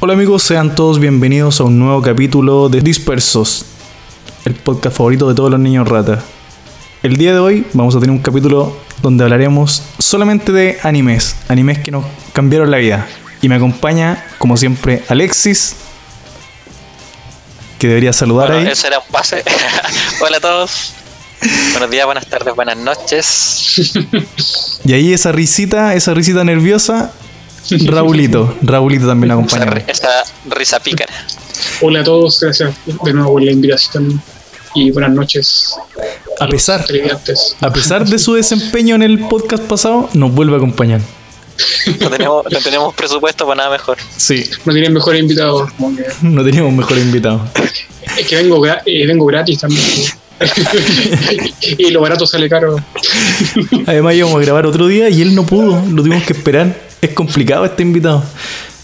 Hola amigos, sean todos bienvenidos a un nuevo capítulo de Dispersos, el podcast favorito de todos los niños rata. El día de hoy vamos a tener un capítulo donde hablaremos solamente de animes, animes que nos cambiaron la vida. Y me acompaña, como siempre, Alexis, que debería saludar Bueno, ahí. eso era un pase. Hola a todos. Buenos días, buenas tardes, buenas noches. Y ahí esa risita, esa risita nerviosa, Raulito. Raulito también acompaña. esa risa pícara. Hola a todos, gracias de nuevo por la invitación y buenas noches. A pesar, televidentes. a pesar de su desempeño en el podcast pasado, nos vuelve a acompañar. No tenemos, no tenemos presupuesto para nada mejor. Sí, No tienen mejor invitado, no teníamos mejor invitado. es que vengo, eh, vengo gratis también. y lo barato sale caro. Además íbamos a grabar otro día y él no pudo, lo tuvimos que esperar. Es complicado este invitado.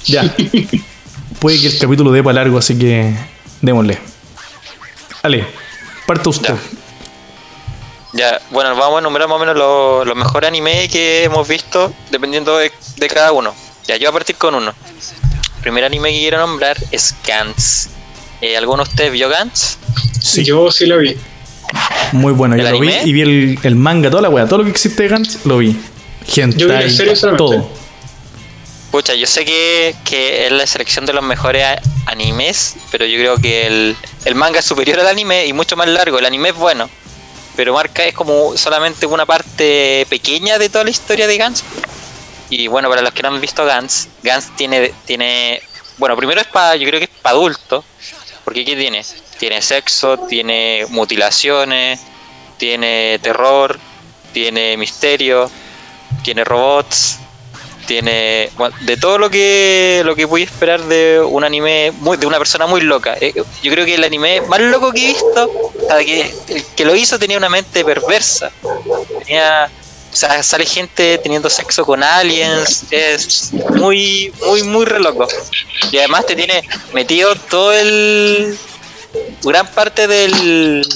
Ya. Puede que el capítulo dé para largo, así que démosle. Ale, parta usted. Ya, bueno, vamos a enumerar más o menos los los mejores anime que hemos visto, dependiendo de, de cada uno. Ya, yo voy a partir con uno. El primer anime que quiero nombrar es Gantz. Eh, ¿Alguno de ustedes vio Gantz? Sí, Yo sí lo vi. muy bueno. Yo ¿El lo vi y vi el, el manga, toda la weá, todo lo que existe de Gantz, lo vi. Gente, Yo vi la serie solamente. todo. Pucha, yo sé que, que es la selección de los mejores animes, pero yo creo que el, el manga es superior al anime y mucho más largo. El anime es bueno, pero marca es como solamente una parte pequeña de toda la historia de Gantz. Y bueno, para los que no han visto Gantz, Gantz tiene, tiene bueno, primero es para, yo creo que es para adultos, porque ¿qué tiene? Tiene sexo, tiene mutilaciones, tiene terror, tiene misterio, tiene robots, tiene bueno, de todo lo que lo que pude esperar de un anime muy, de una persona muy loca. Eh, yo creo que el anime más loco que he visto, que el que lo hizo tenía una mente perversa. Tenía o sea, sale gente teniendo sexo con aliens, es muy, muy, muy re loco. Y además te tiene metido todo el. gran parte del,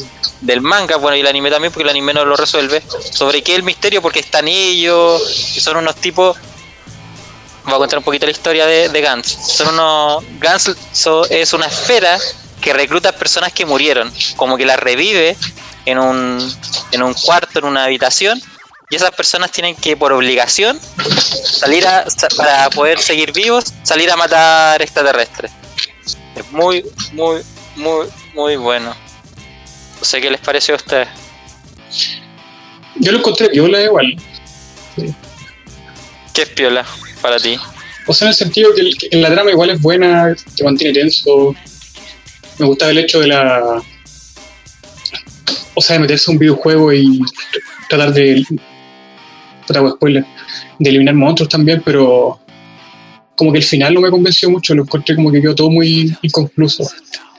del manga, bueno, y el anime también, porque el anime no lo resuelve. Sobre qué el misterio, porque están ellos, que son unos tipos. Voy a contar un poquito la historia de, de Gantz. Son unos. Gantz so- es una esfera que recluta personas que murieron, como que las revive en un, en un cuarto, en una habitación, y esas personas tienen que, por obligación, salir a, para poder seguir vivos, salir a matar extraterrestres. Es muy, muy, muy, muy bueno. No sé qué les pareció a ustedes. Yo lo encontré viola igual. ¿Qué es piola para ti? O sea, en el sentido que, el- que la trama igual es buena, te mantiene tenso. Me gustaba el hecho de la. O sea, de meterse a un videojuego y tratar de. Puta, hago spoiler. De eliminar monstruos también, pero. Como que el final no me convenció mucho, lo encontré como que quedó todo muy inconcluso.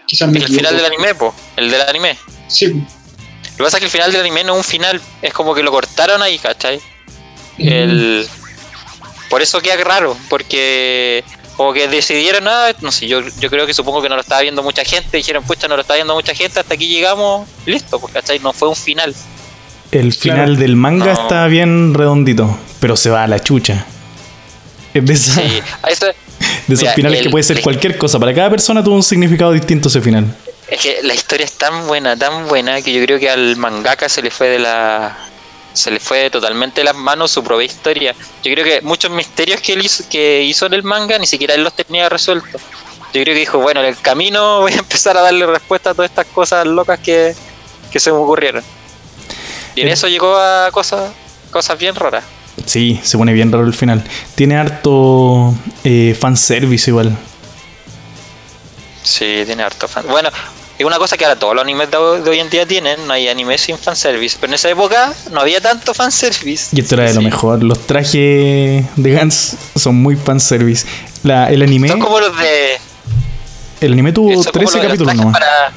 Quizás me El final del anime, po. El del anime. Sí, Lo que pasa es que el final del anime no es un final, es como que lo cortaron ahí, ¿cachai? El... Por eso queda raro, porque como que decidieron, ah, no sé, yo, yo creo que supongo que no lo estaba viendo mucha gente, dijeron, pucha, no lo está viendo mucha gente, hasta aquí llegamos, listo, pues, ¿cachai? No fue un final. El final Claro. del manga No. está bien redondito, pero se va a la chucha. Es de, esa- Sí, a eso- de esos Mira, finales que puede ser el- cualquier cosa. Para cada persona tuvo un significado distinto ese final. es que la historia es tan buena, tan buena, que yo creo que al mangaka se le fue de la... Se le fue totalmente de las manos su propia historia. Yo creo que muchos misterios que él hizo, que hizo en el manga ni siquiera él los tenía resueltos. Yo creo que dijo, bueno, en el camino voy a empezar a darle respuesta a todas estas cosas locas que, que se me ocurrieron. Y en eso llegó a cosas, cosas bien raras. Sí, se pone bien raro el final. Tiene harto eh, fanservice igual. Sí, tiene harto fan. Bueno, es una cosa que ahora todos los animes de, hoy en día tienen, no hay animes sin fanservice. Pero en esa época no había tanto fanservice. Y esto era de lo mejor. Los trajes de Gans son muy fanservice. La, el anime. Son como los de. El anime tuvo son como 13 los de los capítulos nomás. Para...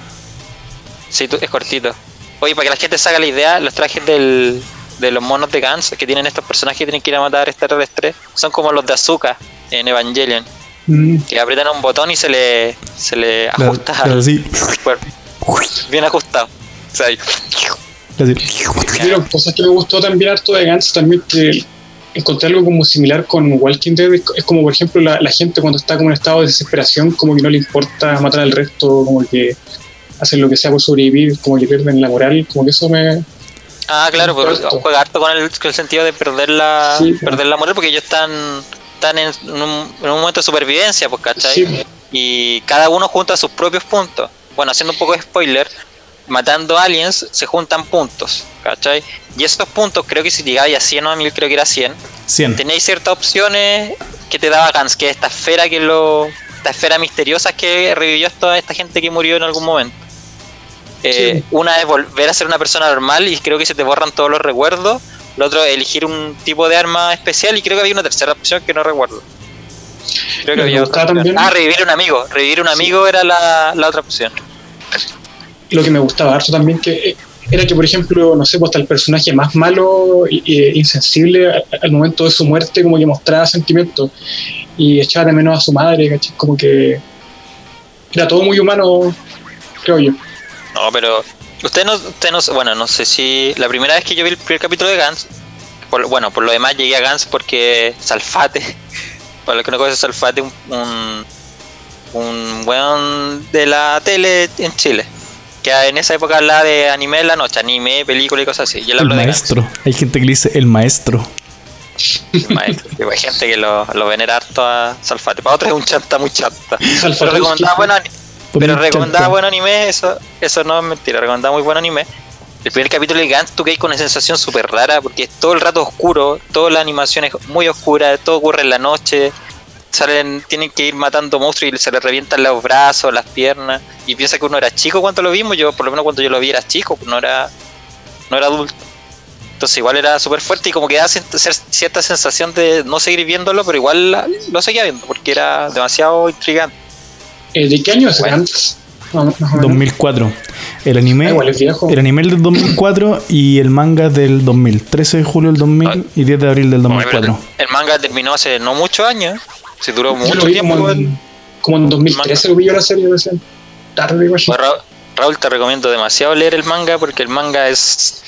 Sí, es cortito. Oye, para que la gente se haga la idea, los trajes del, de los monos de Gans que tienen estos personajes que tienen que ir a matar extraterrestres son como los de Azuka en Evangelion. Mm, Que aprietan un botón y se le, se le ajusta claro, al sí. cuerpo. Bien ajustado. O sea. Pero cosas que me gustó también harto de Gantz también que encontré algo como similar con Walking Dead es como por ejemplo la, la gente cuando está como en estado de desesperación como que no le importa matar al resto como que hacen lo que sea por sobrevivir como que pierden la moral como que eso me Ah, claro, pues juega harto con el, con el sentido de perder la, Sí. perder la moral porque ellos están, están en, un, en un momento de supervivencia, pues, ¿cachai? Sí. Y cada uno junta sus propios puntos. Bueno, haciendo un poco de spoiler, matando aliens se juntan puntos, ¿cachai? Y esos puntos, creo que si llegáis a 100 o a 1000, creo que era 100, 100. tenéis ciertas opciones que te daba Gans, que es esta esfera que lo. Esta esfera misteriosa que revivió a toda esta gente que murió en algún momento. Eh, Sí. Una es volver a ser una persona normal y creo que se te borran todos los recuerdos. Lo otro elegir un tipo de arma especial y creo que había una tercera opción que no recuerdo. Creo que había otra. también- Ah, revivir un amigo. Revivir un amigo era la, la otra opción. lo que me gustaba harto también que eh, era que por ejemplo no sé pues hasta el personaje más malo e insensible al momento de su muerte como que mostraba sentimientos y echaba de menos a su madre ¿cachai? como que era todo muy humano creo yo No, pero usted no, usted no, bueno, no sé si la primera vez que yo vi el primer capítulo de Gans, por, bueno, por lo demás llegué a Gans porque Salfate, para los que no conocen Salfate, un, un, un weón de la tele en Chile, que en esa época hablaba de anime en la noche, anime, película y cosas así. El Gans, maestro. Hay gente que le dice el maestro. el maestro. Hay gente que lo, lo venera harto a Salfate. Para otros es un chanta muy chanta. Salfate Pero recomendaba. Por pero recomendaba buen anime, eso, eso no es mentira, recomendaba muy buen anime. El primer capítulo de Gantz tú caes con una sensación súper rara porque es todo el rato oscuro, toda la animación es muy oscura, todo ocurre en la noche, salen, tienen que ir matando monstruos y se les revientan los brazos, las piernas, y piensa que uno era chico cuando lo vimos, yo por lo menos cuando yo lo vi era chico, no era, no era adulto. Entonces igual era súper fuerte y como que da cierta sensación de no seguir viéndolo, pero igual lo seguía viendo porque era demasiado intrigante. Eh, ¿de qué año es Bueno. Menos. 2004. El anime, Ah, es viejo. el anime del 2004 y el manga del 2000. 13 de julio del 2000 y 10 de abril del 2004. El manga terminó hace no muchos años. Se duró yo mucho lo vi tiempo. como en, como en 2013 lo vi yo la serie recién tarde igual Pues, Ra- Raúl, te recomiendo demasiado leer el manga porque el manga es.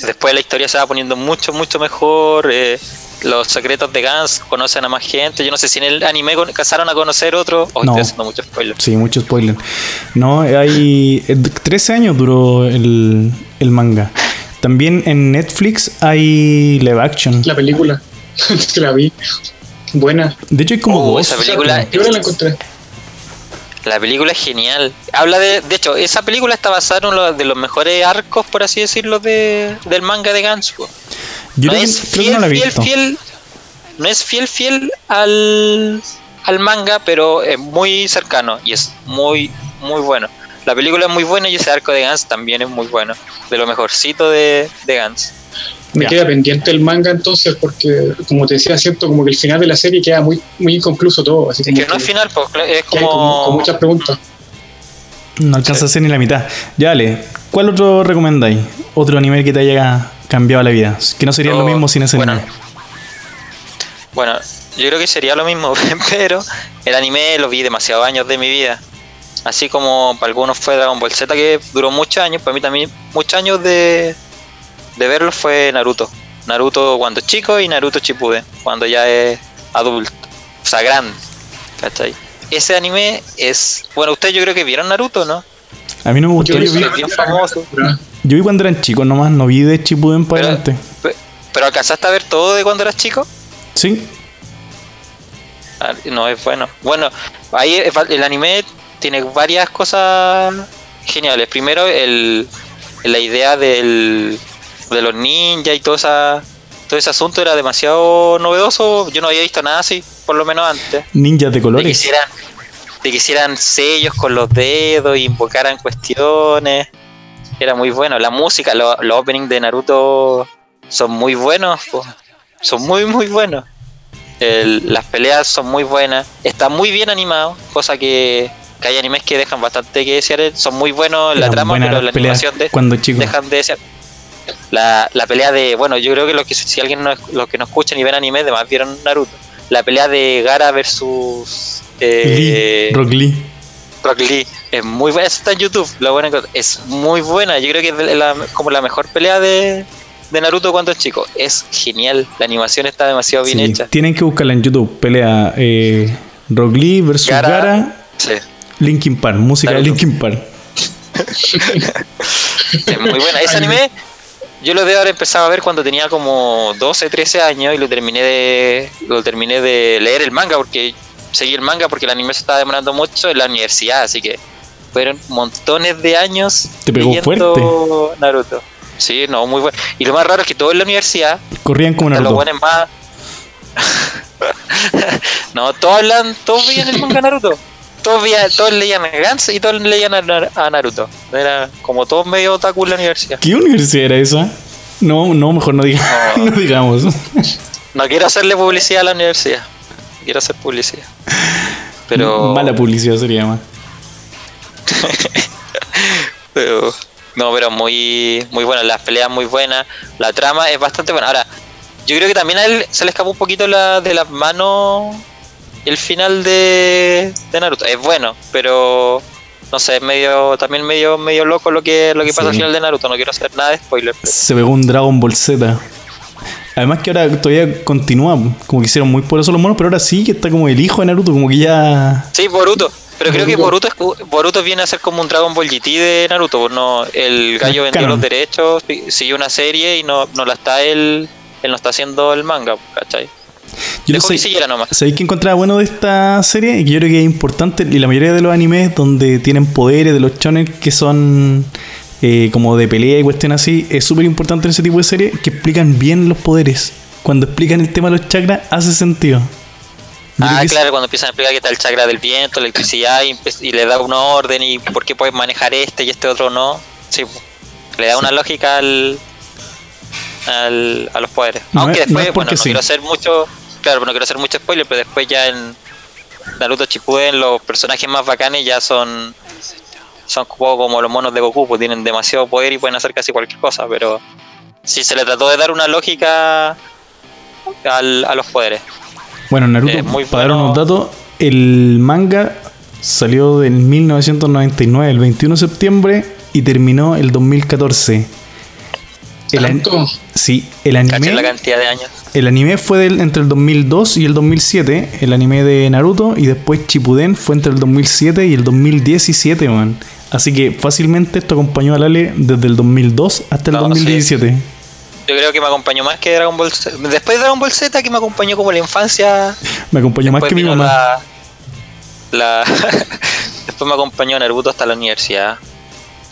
Después la historia se va poniendo mucho, mucho mejor. eh, los secretos de Gans conocen a más gente. Yo no sé si en el anime casaron a conocer otro. Oh, No. estoy haciendo mucho spoiler. Sí, mucho spoiler. No, hay. eh, 13 años duró el, el manga. También en Netflix hay live action. la película que la vi buena De hecho, hay como Oh, dos. esa película- yo ahora la encontré La película es genial. Habla de. De hecho, esa película está basada en uno de los mejores arcos, por así decirlo, de, del manga de Gans. Yo no creo, es creo que fiel, no la he fiel, visto. fiel. No es fiel, fiel al, al manga, pero es muy cercano y es muy, muy bueno. La película es muy buena y ese arco de Gans también es muy bueno. De lo mejorcito de, de Gans. me Ya. queda pendiente el manga entonces porque como te decía siento como que el final de la serie queda muy muy inconcluso todo así Es como que no es final, pues, es con, como. con muchas preguntas No alcanza a ser ni la mitad. Ya, Ale, ¿cuál otro recomendáis? Otro anime que te haya cambiado la vida. Que no sería lo mismo sin ese bueno. anime. Bueno, yo creo que sería lo mismo, pero el anime lo vi demasiados años de mi vida. Así como para algunos fue Dragon Ball Z, que duró muchos años, para mí también muchos años de, de verlo fue Naruto. Naruto cuando chico y Naruto Shippuden, cuando ya es adulto, o sea, grande. ¿Cachai? Ese anime es... Bueno, ustedes yo creo que vieron Naruto, ¿no? A mí no me gustó. Yo Yo, vi vi, es bien famoso. Yo vi cuando eran chicos nomás, no vi de Chipuden para Pero- adelante. Pe- Pero alcanzaste a ver todo de cuando eras chico? Sí, Ah, No, es bueno. Bueno, ahí el anime tiene varias cosas geniales. Primero, el, la idea del, de los ninjas y todo, esa, todo ese asunto era demasiado novedoso. Yo no había visto nada así, por lo menos antes. ninjas de De que colores. hicieran, de que hicieran sellos con los dedos y invocaran cuestiones. Era muy bueno. La música, lo- los openings de Naruto son muy buenos. po. Son muy, muy buenos. El- las peleas son muy buenas. Está muy bien animado. Cosa que, que hay animes que dejan bastante que desear. Son muy buenos en la trama, pero la animación de, cuando chico. dejan de desear. La, la pelea de, bueno, yo creo que, los que si alguien no, los que no escuchan y ven anime, además vieron Naruto. la pelea de Gara versus Lee, eh, Rock Lee. Rock Lee. Es muy buena, está en YouTube, la buena. Es muy buena, yo creo que es la- como la mejor pelea de, de Naruto cuando es chico. Es genial, la animación está demasiado bien Sí, hecha. Tienen que buscarla en YouTube. Pelea eh, Rock Lee versus Gara- Gara, Sí, Linkin Park, música de. Linkin Park. es muy buena. Ese anime yo lo debo haber empezado a ver cuando tenía como 12, 13 años y lo terminé de lo terminé de leer el manga porque seguí el manga porque el anime se estaba demorando mucho en la universidad, así que fueron montones de años Te pegó leyendo Naruto. Sí, no, muy bueno. Y lo más raro es que todo en la universidad, Corrían como hasta los Naruto. buenos más No, todos hablan, todos veían el manga Naruto. Todos, veían, todos leían a Gantz y todos leían a, Nar- a Naruto. Era como todos medio otaku en la universidad. ¿Qué universidad era esa? No, no, mejor no, diga- No. no digamos. No quiero hacerle publicidad a la universidad. Quiero hacer publicidad. Pero. Mala publicidad sería más. pero no, pero muy, muy buena. Las peleas muy buenas. La trama es bastante buena. Ahora, yo creo que también a él se le escapó un poquito la, de las manos el final de, de Naruto. Es bueno, pero no sé, es medio, también medio, medio loco lo que, lo que pasa Sí. al final de Naruto. No quiero hacer nada de spoiler. pero- Se pegó un Dragon Ball Z. Además que ahora todavía continúa, como que hicieron muy poderosos los monos, pero ahora sí que está como el hijo de Naruto, como que ya... Sí, Boruto. Pero creo que Boruto. Es- Boruto viene a ser como un Dragon Ball GT de Naruto. pues No, el gallo vendió canon. los derechos, siguió una serie y no, no la está él. Él no está haciendo el manga, ¿cachai? Yo no Dejó sé, que siguiera nomás. ¿Sabéis qué encontraba bueno de esta serie? Y que yo creo que es importante, y la mayoría de los animes donde tienen poderes, de los shonen que son eh, como de pelea y cuestiones así, es súper importante en ese tipo de series que explican bien los poderes. Cuando explican el tema de los chakras, hace sentido. Ah, claro, cuando empiezan a explicar que está el chakra del viento, la electricidad y, le da una orden y por qué puedes manejar este y este otro no. Sí, le da una lógica al, al- a los poderes. No Aunque es- después, es bueno, no sí. quiero hacer mucho, claro, no quiero hacer mucho spoiler, pero después ya en Naruto Shippuden los personajes más bacanes ya son son como los monos de Goku, pues tienen demasiado poder y pueden hacer casi cualquier cosa, pero sí se le trató de dar una lógica al- a los poderes. Bueno, Naruto, Eh, muy para dar bueno. unos datos, el manga salió en 1999, el 21 de septiembre, y terminó el 2014. El, sí, el anime, la cantidad de años. el anime fue del- entre el 2002 y el 2007, el anime de Naruto, y después Chipuden fue entre el 2007 y el 2017, man. Así que fácilmente esto acompañó a Lale desde el 2002 hasta el No, 2017. Yo creo que me acompañó más que Dragon Ball Z. Después de Dragon Ball Z, que me acompañó como la infancia. Me acompañó más que mi mamá. La, la- después me acompañó Naruto hasta la universidad.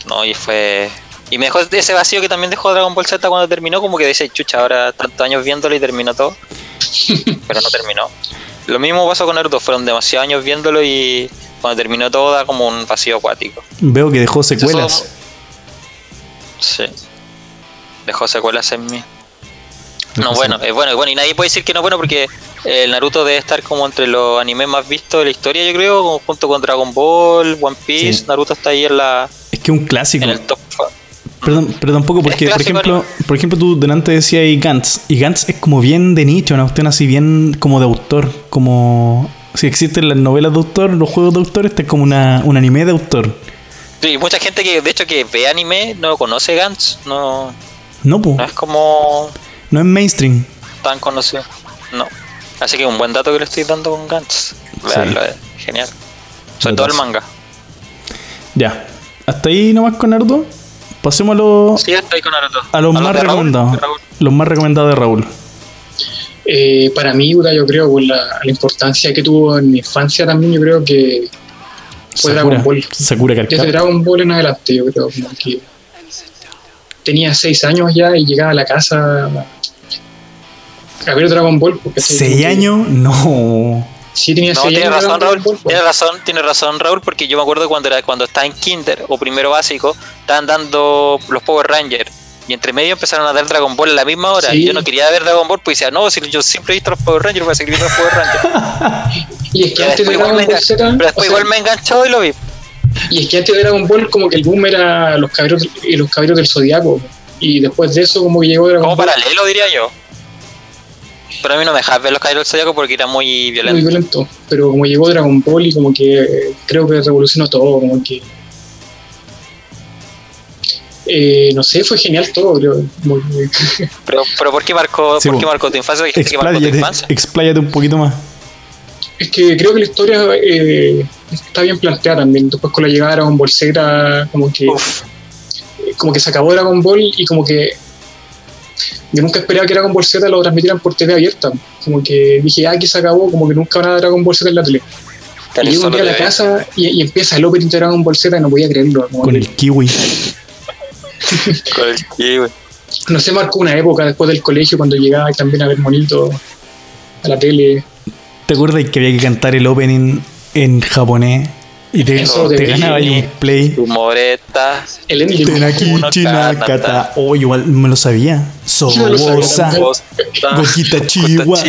No, y fue. Y me dejó ese vacío que también dejó Dragon Ball Z cuando terminó, como que dice, chucha, ahora tantos años viéndolo y terminó todo. Pero no terminó. Lo mismo pasó con Naruto, fueron demasiados años viéndolo y cuando terminó todo da como un vacío acuático. Veo que dejó secuelas. Sí. Dejó secuelas en mí. No, bueno, es bueno, es bueno. Y nadie puede decir que no es bueno porque el Naruto debe estar como entre los animes más vistos de la historia, yo creo, como junto con Dragon Ball, One Piece. Sí. Naruto está ahí en la Es que un clásico. en el top. Perdón, pero tampoco porque, por ejemplo, por ejemplo, tú delante decías ahí Gantz, y Gantz es como bien de nicho, una cuestión así bien como de autor, como si existen las novelas de autor, los juegos de autor, este es como una, un anime de autor. Sí, mucha gente que de hecho que ve anime no conoce Gantz, no, No, no es como no es mainstream. tan conocido. No. Así que un buen dato que le estoy dando con Gantz. Veanlo, es genial. Sobre todo el manga. Ya, hasta ahí nomás con Naruto. Pasemos a los, Sí, estoy con Naruto. a los ¿A más recomendados. Raúl. Los más recomendados de Raúl. Eh, para mí, yo creo, por la, la importancia que tuvo en mi infancia también, yo creo que fue Sakura, Dragon Ball. Sakura Desde. Dragon Ball en adelante, yo creo, como que tenía seis años ya y llegaba a la casa a ver Dragon Ball. Porque ¿Seis años? No. Sí, tenía No, seis tiene años. razón Dragon Raúl, Ball, pues. tiene razón, tiene razón Raúl, porque yo me acuerdo cuando era cuando estaba en Kinder o primero básico, estaban dando los Power Rangers y entre medio empezaron a dar Dragon Ball a la misma hora. Sí. Y yo no quería ver Dragon Ball, pues decía, no, si yo siempre he visto los Power Rangers, voy a seguir viendo los Power Rangers. Y es que antes de después igual Dragon Ball Z, pero después o sea, igual me enganchó y lo vi. Y es que antes de Dragon Ball como que el boom era los caballeros y los caballeros del zodiaco y después de eso como que llegó Dragon Como Ball. paralelo diría yo. Pero a mí no me dejaba ver los caballeros del Zodíaco porque era muy muy violento. violento. Pero como llegó Dragon Ball y como que creo que revolucionó todo, como que. Eh, no sé, fue genial todo, creo. Muy- muy- Pero, pero ¿por qué marcó, Sí, por qué bo. marcó tu infancia? Que marcó tu Expláyate, infancia. expláyate un poquito más. Es que creo que la historia eh, está bien planteada también. Después con la llegada de Dragon Ball Z, como que, Uf, como que se acabó Dragon Ball y como que yo nunca esperaba que Dragon Ball Z lo transmitieran por TV abierta. Como que dije, ah, aquí se acabó, como que nunca van a dar Dragon Ball Z en la tele. Y llego un día a la casa y, y empieza el opening de Dragon Ball Z y no podía creerlo. Con que- el kiwi. Con el kiwi. no sé, marcó una época después del colegio cuando llegaba también a ver monito a la tele. ¿Te acuerdas que había que cantar el opening en japonés? Y te, Eso te de- ganaba ahí un play. Tu moreta. El ending. Tenaki. Oh, igual me lo sabía. Yo me lo sabía Sobosa. Gokita Chiwa.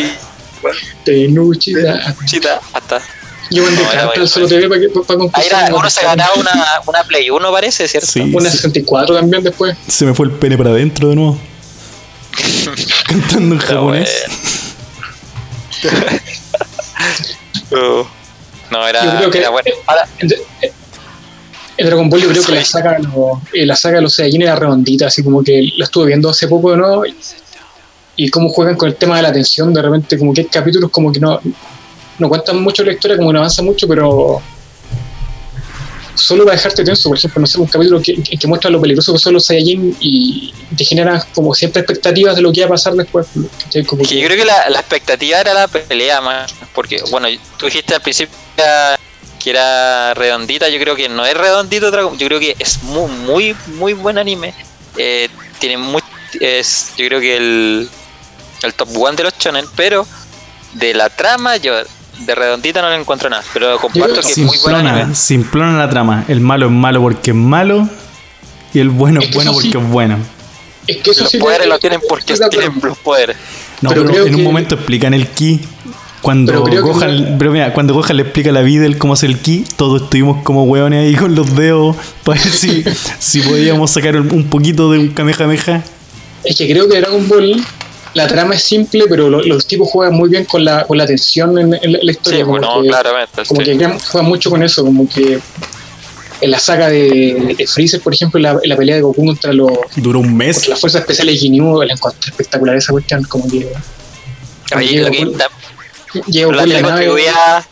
Tenuchi, da- Chita, hasta. Yo mandé No, era carta al bueno. solo TV para que para Ahí era, uno se ganaba una, una Play 1, parece, ¿cierto? Sí, Una se, 64 también después. se me fue el pene para adentro de nuevo. Cantando en japonés. Uh, no, era, Yo creo que era bueno. En Dragon Ball yo creo que la saga, los- eh, la saga de los Saiyajin era redondita, así como que la estuve viendo hace poco de nuevo y, y cómo juegan con el tema de la atención, de repente como que hay capítulos como que no, no cuentan mucho la historia, como que no avanza mucho, pero solo para dejarte tenso, por ejemplo, no sé, un capítulo que, muestra lo peligroso que son los Saiyajin y te genera como siempre expectativas de lo que va a pasar después. yo creo que la, la expectativa era la pelea más. Porque, bueno, tú dijiste al principio que era- redondita. Yo creo que no es redondito Yo creo que es muy, muy, muy buen anime. Eh, tiene muy. Es, yo creo que el, el top one de los shonen. Pero de la trama, yo de redondita no le encuentro nada. Pero comparto que es muy buen Simplona, la trama. El malo es malo porque es malo. Y el bueno Es es que bueno sí. porque es bueno. Es que eso Los sí poderes que- los tienen porque tienen los poderes. No, Pero en un que- momento explican el ki. Cuando Pero que Gohan, pero mira, cuando Gohan le explica a la vida el cómo hacer el ki, todos estuvimos como hueones ahí con los dedos para ver si, si podíamos sacar un un poquito de un Kamehameha. Es que creo que Dragon Ball, la trama es simple, pero lo- los tipos juegan muy bien con la, con la tensión en, en la, en la historia. Sí, como bueno, que, claramente. como sí. que crean- juegan mucho con eso, como que en la saga de, de Freezer, por ejemplo, la, pelea de Goku contra, los, Duró un mes. contra las fuerzas especiales de Ginyu, la encontré espectacular esa cuestión, como que llega la tele la contribuía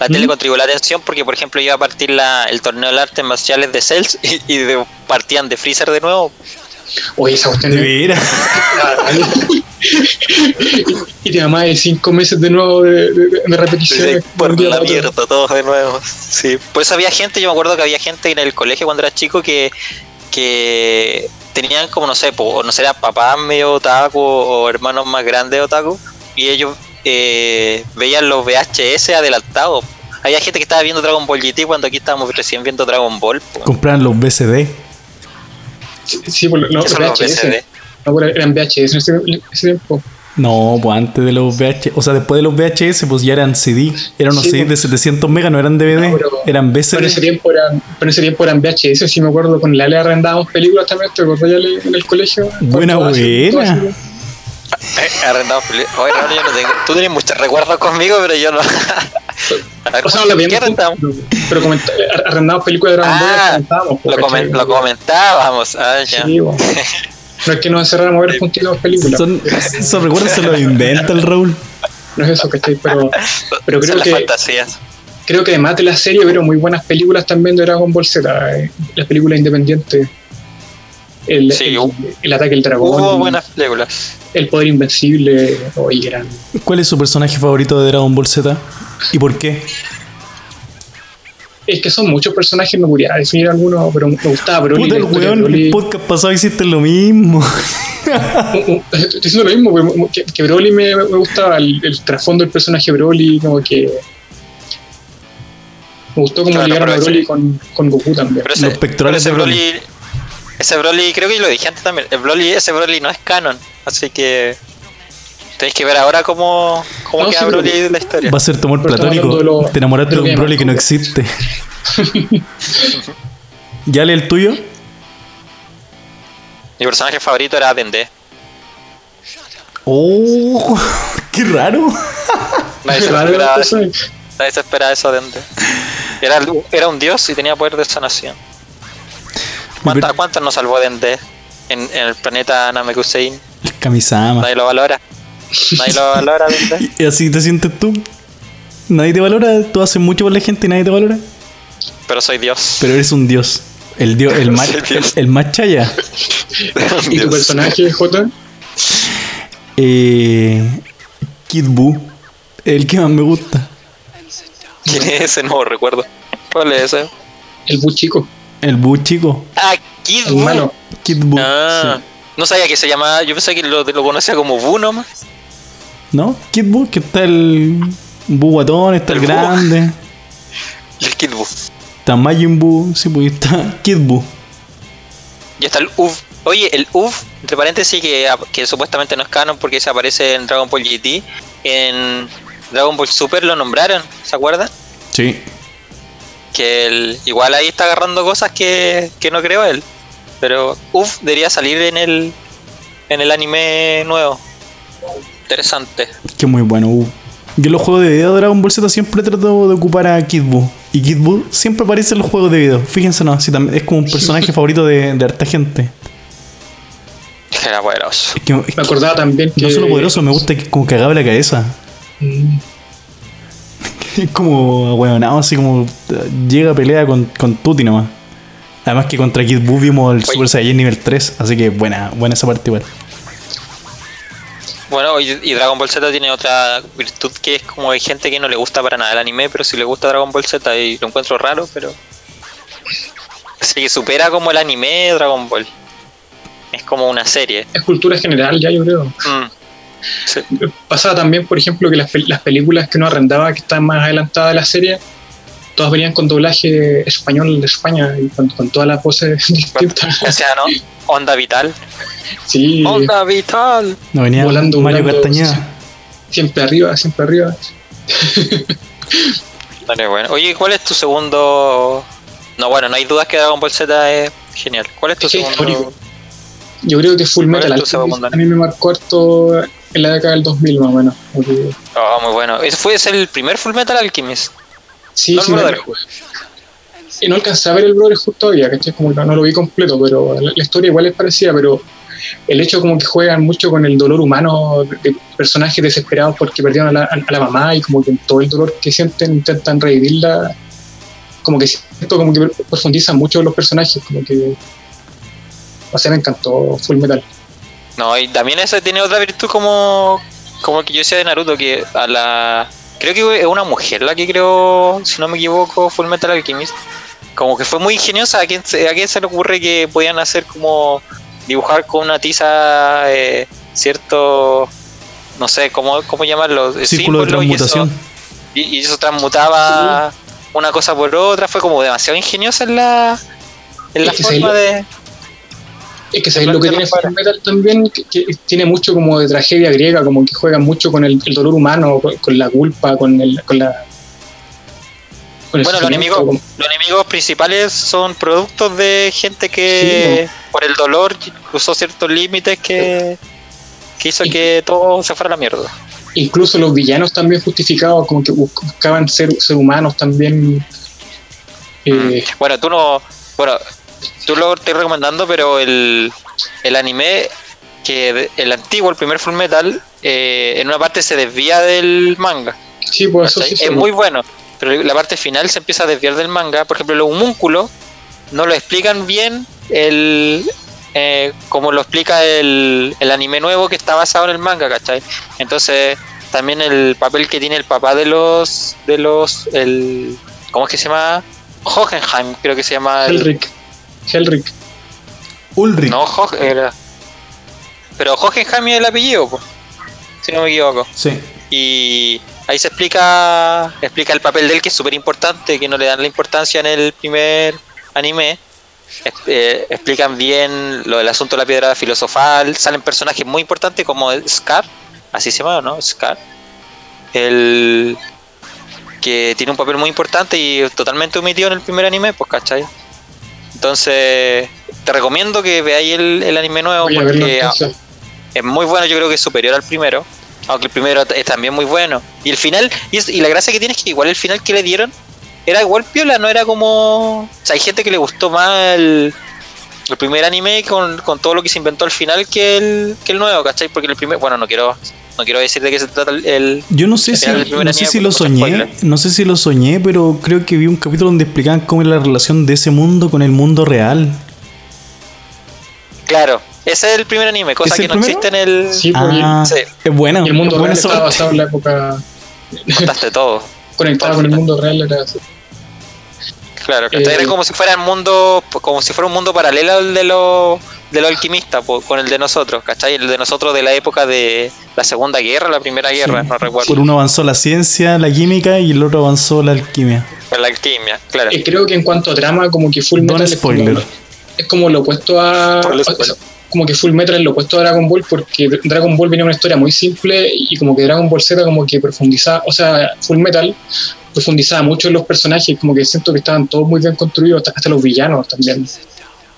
la tele ¿Mm? contribuyó la atención porque por ejemplo iba a partir la, el torneo de artes marciales de Cells y, y de- partían de Freezer de nuevo oye, esa cuestión De es- veras. y te más de cinco meses de nuevo de, de, de repeticiones. por un día la mierda todos de nuevo sí por eso había gente yo me acuerdo que había gente en el colegio cuando era chico que que tenían como no sé po, no sé era papás medio otaku o hermanos más grandes otaku y ellos eh, veían los VHS adelantados había gente que estaba viendo Dragon Ball GT cuando aquí estábamos recién viendo Dragon Ball po. Compraban los BCD. Sí, por no, ¿Qué son los VHS. VCD? No, eran VHS en ese, en ese tiempo. No, pues antes de los VHS. O sea, después de los VHS, pues ya eran CD. Eran unos Sí, CD de 700 megas, no eran DVD. No, pero- eran Pero en ese tiempo eran, pero en ese tiempo eran VHS, sí me acuerdo, con la le arrendábamos películas también, ¿te acordás ya en el colegio? Buena, buena. Eh, arrendamos peli- Oye, Raúl, yo no tengo. Tú tienes muchos recuerdos conmigo, pero yo no. O sea, no la ¿Qué veíamos arrendamos? pero arrendábamos películas de Dragon Ball Ah, comentábamos. Lo, lo comentábamos. Ah, ya. Sí, bueno. No es que nos encerráramos a ver juntitos películas. Son, recuerdos se los inventa el Raúl. No es eso, ¿cachai? Pero, pero Son creo las que, fantasías. creo que además de la serie vieron muy buenas películas también de Dragon Ball Z, eh, las películas independientes. El, Sí, el, ataque del dragón, Hubo buenas películas. el poder invencible, oye, gran. ¿Cuál es su personaje favorito de Dragon Ball Z? ¿Y por qué? Es que son muchos personajes, no podría definir alguno, pero me gustaba Broly. Puta el weón, el podcast pasado hiciste lo mismo. Estoy diciendo lo mismo, güey, que, que Broly me, me gustaba, el, el trasfondo del personaje Broly, como que. Me gustó como Claro, ligaron a Broly ese- con, con Goku también. Pero ese, Los pectorales pero ese de Broly. Ese Broly, creo que lo dije antes también. El Broly, ese Broly no es canon. Así que. Tenéis que ver ahora cómo, cómo No, queda sí, Broly pero- la historia. Va a ser tu amor Pero estamos platónico. hablando de lo- Te enamoraste de un Broly que no existe. ¿Ya lee el tuyo? Mi personaje favorito era Dende. Oh, qué raro. Nadie se Claro, esperaba, eso es. nadie se esperaba eso de Ende. Era, era un dios y tenía poder de sanación. ¿Cuántas, cuántas nos salvó Dende en, en el planeta Namekusein? El Kamisama. Nadie lo valora. Nadie lo valora, Dende. ¿Y así te sientes tú? ¿Nadie te valora? ¿Tú haces mucho por la gente y nadie te valora? Pero soy dios. Pero eres un dios. El dios, el más, el, el más chaya. ¿Y tu personaje, J? Eh, Kid Buu. El que más me gusta. ¿Quién es ese? No recuerdo. ¿Cuál es ese? El bus chico, El Buu chico. Ah, Kid Buu. Kid Buu. Ah, sí. no sabía que se llamaba. Yo pensé que lo, lo conocía como Buu nomás. ¿No? Kid Buu, que está el Buu guatón, está el, El Buu. grande. Y el Kid Buu. Está Majin Buu, sí, pues está Kid Buu. Y está el UV. Oye, el UV, entre paréntesis, que, que supuestamente no es canon porque se aparece en Dragon Ball GT. En Dragon Ball Super lo nombraron, ¿se acuerdan? Sí. Que el, igual ahí está agarrando cosas que, que no creo él. Pero UV debería salir en el, en el anime nuevo. Interesante. Que muy bueno. uh. Yo en los juegos de video de Dragon Ball Z siempre trato de ocupar a Kid Buu. Y Kid Buu siempre aparece en los juegos de video. Fíjense, no, si también es como un personaje favorito de, de harta gente. Era poderoso. Es que, es que Me acordaba también que. no solo poderoso, me gusta que como cagaba la cabeza. Mm, Es como ahueonado, así como eh, llega a pelea con, con Tuti nomás. Además que contra Kid Buu vimos el Super Saiyan nivel 3, así que buena, buena esa parte igual. Bueno, y, y Dragon Ball Z tiene otra virtud que es como hay gente que no le gusta para nada el anime, pero sí le gusta Dragon Ball Z y lo encuentro raro, pero. Así que supera como el anime de Dragon Ball. Es como una serie. Es cultura general, ya yo creo. Mm. Sí. Pasaba también, por ejemplo, que las, pel- las películas que uno arrendaba, que estaban más adelantadas de la serie, todas venían con doblaje español de España y con, con todas las voces distintas. O sea, ¿no? Onda Vital. Sí, Onda Vital. No venía Volando, Mario volando, Castañeda. siempre arriba, siempre arriba. Vale, bueno. Oye, ¿cuál es tu segundo.? No, bueno, no hay dudas que Dragon Ball Z es genial. ¿Cuál es tu Es segundo? histórico. Yo creo que Full ¿Cuál Metal a mí me marcó harto en la década del 2000 más o menos. Oh, muy bueno. Ese fue ese el primer Full Metal Alchemist. Sí, No sí, y no alcancé a ver el Brotherhood todavía, ¿cachai? Como que no, no lo vi completo, pero la, la historia igual es parecida, pero el hecho como que juegan mucho con el dolor humano de, personajes desesperados porque perdieron a la, a la mamá y como que todo el dolor que sienten intentan revivirla, como que siento como que profundizan mucho los personajes, como que... O sea, me encantó Full Metal. No, y también ese tiene otra virtud como, como que yo decía de Naruto, que a la... Creo que es una mujer la que creó, si no me equivoco, Full Metal Alchemist. Como que fue muy ingeniosa. ¿A quién, a quién se le ocurre que podían hacer como dibujar con una tiza eh, cierto... No sé, ¿cómo, cómo llamarlo? Círculo de Símbolo y eso- transmutación. Y, y eso transmutaba una cosa por otra. Fue como demasiado ingeniosa en la, en la Es forma de... Es que sabéis lo que tiene para. Full Metal también, que, que tiene mucho como de tragedia griega, como que juegan mucho con el, el dolor humano, con, con la culpa, con el, con la Bueno, los enemigos, como- los enemigos principales son productos de gente que por el dolor cruzó ciertos límites que, que hizo Y- que todo se fuera a la mierda. incluso los villanos también justificados, como que bus- buscaban ser, ser humanos también. Eh, Bueno, tú no. Bueno, tú lo estoy recomendando, pero el, el anime, que el antiguo, el primer Full Metal, eh, en una parte se desvía del manga. sí, pues eso sí. es muy bueno, pero la parte final se empieza a desviar del manga. Por ejemplo, los homúnculos no lo explican bien el eh, como lo explica el, el anime nuevo que está basado en el manga, ¿cachai? Entonces, también el papel que tiene el papá de los de los el ¿cómo es que se llama? Hohenheim, creo que se llama el- Helric. Helric. Ulrich. no Ho- era- pero Hohenheim es el apellido, po, si no me equivoco. Sí. y ahí se explica explica el papel de él que es súper importante que no le dan la importancia en el primer anime Es- eh, explican bien lo del asunto de la piedra filosofal salen personajes muy importantes como Scar así se llama ¿no? Scar el que tiene un papel muy importante y totalmente omitido en el primer anime pues ¿cachai? entonces te recomiendo que veáis el, el anime nuevo Voy porque es muy bueno, yo creo que es superior al primero. Aunque el primero es también muy bueno. Y el final, y, es- y la gracia que tiene es que igual el final que le dieron era igual piola, no era como. O sea, hay gente que le gustó más el, el primer anime con, con todo lo que se inventó al final que el, que el nuevo, ¿cachai? Porque el primer. Bueno, no quiero, no quiero decir de qué se trata el. Yo no sé si, no sé anime, si lo soñé, spoiler. no sé si lo soñé, pero creo que vi un capítulo donde explicaban cómo es la relación de ese mundo con el mundo real. claro, ese es el primer anime, cosa ¿Es el que no primero? existe en el. Sí, pues, Ah, sí. es bueno. y el mundo real estaba basado en la época Contaste todo. conectada con el mundo real. Era así. Claro, ¿cachai? Eh, era como si fuera un mundo, como si fuera un mundo paralelo al de los de los alquimistas, po, con el de nosotros, ¿cachai? El de nosotros de la época de la Segunda Guerra, la Primera Guerra, no recuerdo. Por uno avanzó la ciencia, la química y el otro avanzó la alquimia. La alquimia, claro. Eh, creo que en cuanto a trama, como que Full Metal es como, spoiler. es como lo opuesto a. Como que Full Metal es lo opuesto a Dragon Ball, porque Dragon Ball venía una historia muy simple y como que Dragon Ball Z, como que profundizaba. O sea, Full Metal profundizaba mucho en los personajes, como que siento que estaban todos muy bien construidos, hasta, hasta los villanos también.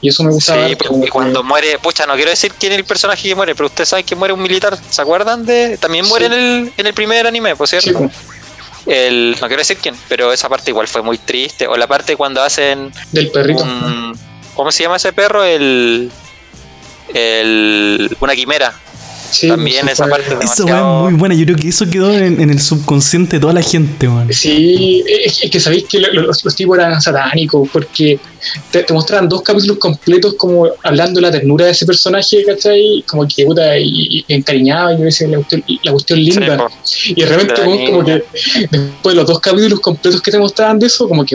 Y eso me Sí, gustaba. pero como y cuando que- muere, pucha, no quiero decir quién es el personaje que muere, pero ustedes saben que muere un militar, ¿se acuerdan de? También muere Sí. en, el, en el primer anime, por cierto. Sí, pues, El, no quiero decir quién, pero esa parte igual fue muy triste. O la parte cuando hacen del perrito. un, ¿cómo se llama ese perro? El, el una quimera. Sí, también pues, esa parte Esa weá Demasiado- es muy buena. Yo creo que eso quedó en, en el subconsciente de toda la gente, weón. Sí, es, es que sabéis que lo- los, los tipos eran satánicos, porque te, te mostraban dos capítulos completos como hablando de la ternura de ese personaje, ¿cachai? Como que puta, y, y encariñaba y yo decía la cuestión, la cuestión linda. po. y de repente, de la weón, como niña. que después de los dos capítulos completos que te mostraban de eso, como que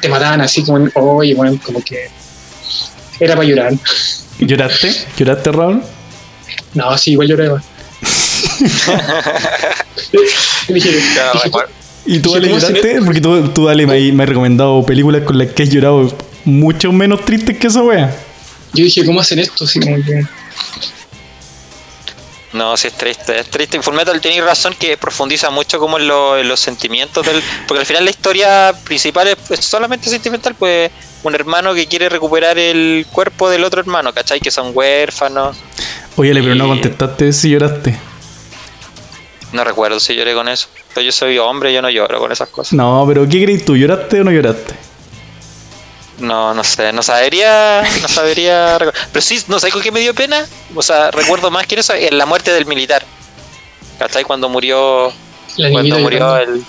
te mataban así como, en- oye, bueno, como que era para llorar. ¿Lloraste? ¿Lloraste, Raúl? No, sí, igual dije, dije, recuerdo. ¿Y tú, Dije, Ale, ¿cómo se lloraste? Porque tú, tú Ale, me, me has recomendado películas con las que has llorado mucho menos tristes que esa wea. yo dije, ¿cómo hacen esto? Así como que, No, sí es triste, es triste. Y Fullmetal tenéis razón que profundiza mucho como en, lo- en los sentimientos del. Porque al final la historia principal es, es solamente sentimental, pues un hermano que quiere recuperar el cuerpo del otro hermano, ¿cachai? Que son huérfanos. Oye, pero no contestaste si lloraste. No recuerdo si lloré con eso. Pero yo soy hombre, yo no lloro con esas cosas. No, pero ¿qué crees tú? ¿Lloraste o no lloraste? No, no sé, no sabría, no sabría. Pero sí, no sé con qué me dio pena. O sea, recuerdo más que eso, en la muerte del militar. ¿Cachai? Cuando murió la cuando murió el.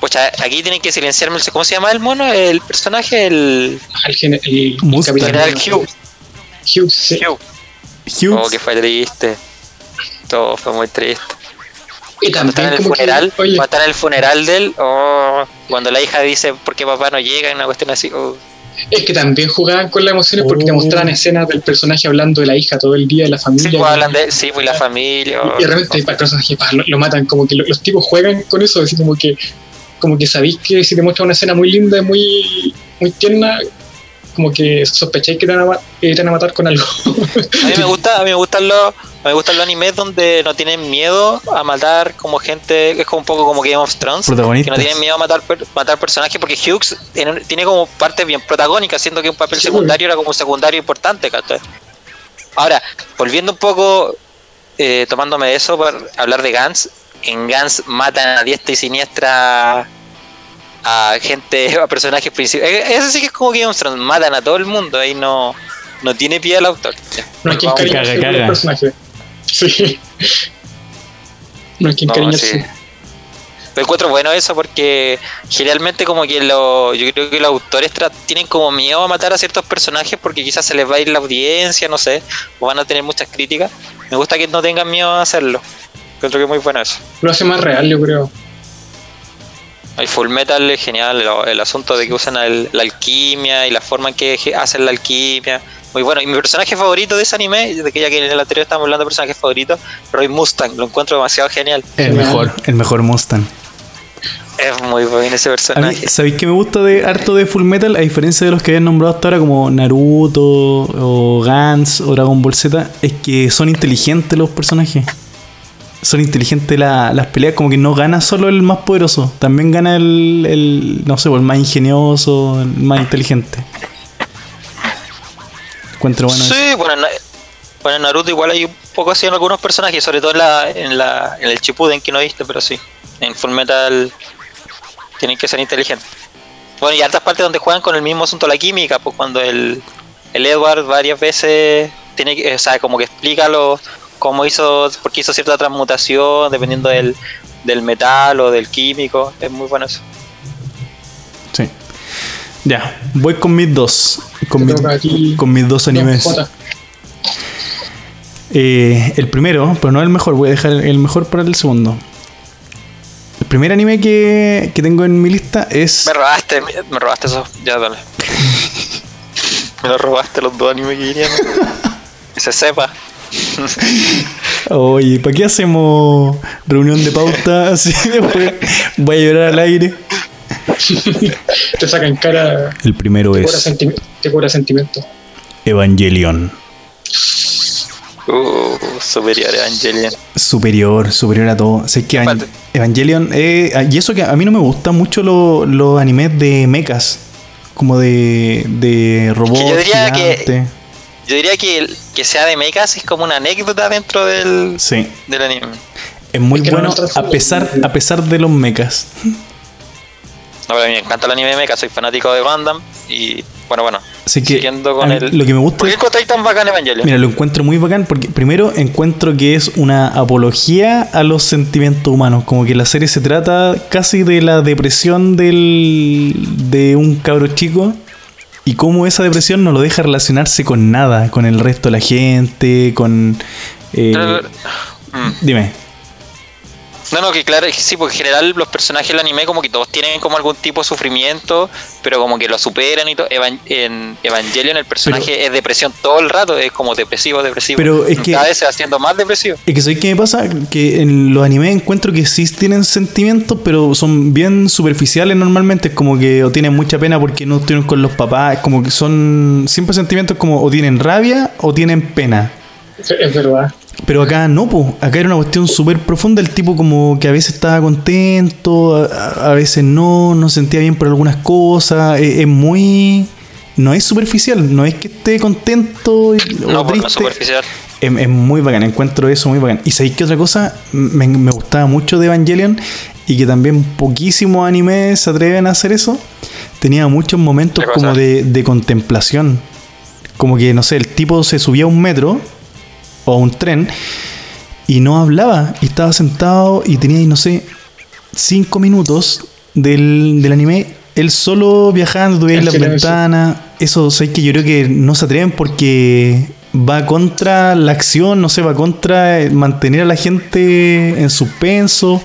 Pucha, aquí tienen que silenciarme. el- ¿Cómo se llama el mono? El personaje, el. gen- el, Mustang. capitán. General Hugh. Hugh, sí. Hugh. Hugh, Oh, que fue triste. Todo fue muy triste. Y Cuando está en el que, funeral, oye, en el funeral de él, oh, cuando la hija dice por qué papá no llega, y una cuestión así, oh. es que también jugaban con las emociones porque te Oh. mostraban escenas del personaje hablando de la hija todo el día, de la Sí, familia. pues hablan de sí, pues la familia. oh, y de repente el personaje pa, lo, lo matan, como que lo- los tipos juegan con eso, así como que como que sabéis que si te muestran una escena muy linda, muy, muy tierna, como que sospecháis que te van a, ma- que te van a matar con algo. A mí me gusta, a mí me gustan los, me gustan los animes donde no tienen miedo a matar como gente, es como un poco como Game of Thrones, que no tienen miedo a matar per- matar personajes porque Hughes tiene, tiene como partes bien protagónicas, siendo que un papel Sí, secundario era como un secundario importante, ¿cachai? Ahora, volviendo un poco, eh, tomándome de eso para hablar de Gans, en Gans matan a diestra y siniestra a gente, a personajes principales. Eso sí que es como Game of Thrones, matan a todo el mundo, ahí no, no tiene pie el autor. Ya, No hay que encariñarse con personajes. Sí. No hay que No, encariñarse. sí. Lo encuentro bueno eso porque generalmente como que lo, yo creo que los autores tienen como miedo a matar a ciertos personajes porque quizás se les va a ir la audiencia, no sé, o van a tener muchas críticas. Me gusta que no tengan miedo a hacerlo. Encuentro que es muy bueno eso. Lo hace más real, yo creo. El Full Metal es genial, el, el asunto de que usan el- la alquimia y la forma en que hacen la alquimia. Muy bueno. Y mi personaje favorito de ese anime, de que ya que en el anterior estábamos hablando de personajes favoritos, Roy Mustang, lo encuentro demasiado genial. El mejor, el mejor Mustang. Es muy bueno ese mí, personaje. ¿sabéis que me gusta de harto de Full Metal? A diferencia de los que habían nombrado hasta ahora, como Naruto, o Gans, o Dragon Ball Z, es que son inteligentes los personajes. Son inteligentes la- las peleas, como que no gana solo el más poderoso, también gana el, el no sé, el más ingenioso, el más inteligente. Encuentro bueno. eso. Sí, bueno, no- Bueno, en Naruto igual hay un poco así en algunos personajes, sobre todo en, la, en, la, en el Shippuden que no viste, pero sí. En Full Metal tienen que ser inteligentes. Bueno, y hartas partes donde juegan con el mismo asunto la química, pues cuando el, el Edward varias veces tiene que, o sea, como que explica lo, cómo hizo, por qué hizo cierta transmutación, dependiendo del, del metal o del químico. Es muy bueno eso. Sí. Ya, voy con mis dos. Con, ti. con mis dos animes. Eh, el primero, pero no el mejor, voy a dejar el mejor para el segundo. El primer anime que, que tengo en mi lista es. Me robaste, me, me robaste eso. Ya, dale. me lo robaste los dos animes que querían. que se sepa. Oye, ¿para qué hacemos reunión de pauta así después? Voy a llorar al aire. Te saca en cara. El primero Te es te cobra sentimiento. Evangelion. Uh, superior Evangelion. Superior, superior a todo. Sé que Evan- Aparte. Evangelion. eh, y eso que a mí no me gustan mucho lo- los animes de mechas. Como de, de robots. yo diría que- gigantes. Yo diría que el- que sea de mechas es como una anécdota dentro del, Sí. del anime. Es muy Es que no bueno a pesar, a pesar de los mechas. No, pero a mí me encanta el anime de mecha, soy fanático de Gundam y bueno, bueno. Así que Siguiendo con el- lo que me gusta ¿Por qué es- tan bacán Evangelion? Mira, lo encuentro muy bacán porque primero encuentro que es una apología a los sentimientos humanos. Como que la serie se trata casi de la depresión del, de un cabro chico y cómo esa depresión no lo deja relacionarse con nada, con el resto de la gente, con... eh, Mm. dime. No, no, que claro, sí, porque en general los personajes del anime como que todos tienen como algún tipo de sufrimiento, pero como que lo superan y todo. Evan- en Evangelion el personaje es depresión todo el rato, es como depresivo, depresivo. Pero es que- Cada vez se va haciendo más depresivo. Es que ¿sabes qué me pasa? Que en los animes encuentro que sí tienen sentimientos, pero son bien superficiales normalmente. Es como que o tienen mucha pena porque no estuvieron con los papás. Como que son siempre sentimientos como o tienen rabia o tienen pena. Es es verdad. Pero acá no, po. acá era una cuestión súper profunda. El tipo como que a veces estaba contento, a, a- veces no, no se sentía bien por algunas cosas. Es, es muy... No es superficial, no es que esté contento y, o No, no triste. superficial. Es, es muy bacán, encuentro eso muy bacán. Y sabéis que otra cosa me, me gustaba mucho de Evangelion y que también poquísimos animes se atreven a hacer eso. Tenía muchos momentos como de, de contemplación. Como que, no sé, el tipo se subía a un metro o a un tren y no hablaba. Y estaba sentado y tenía, no sé, cinco minutos del, del anime. Él solo viajando, En las ventanas. Eso, sé que yo creo que no se atreven porque va contra la acción, no sé, va contra eh, mantener a la gente en suspenso.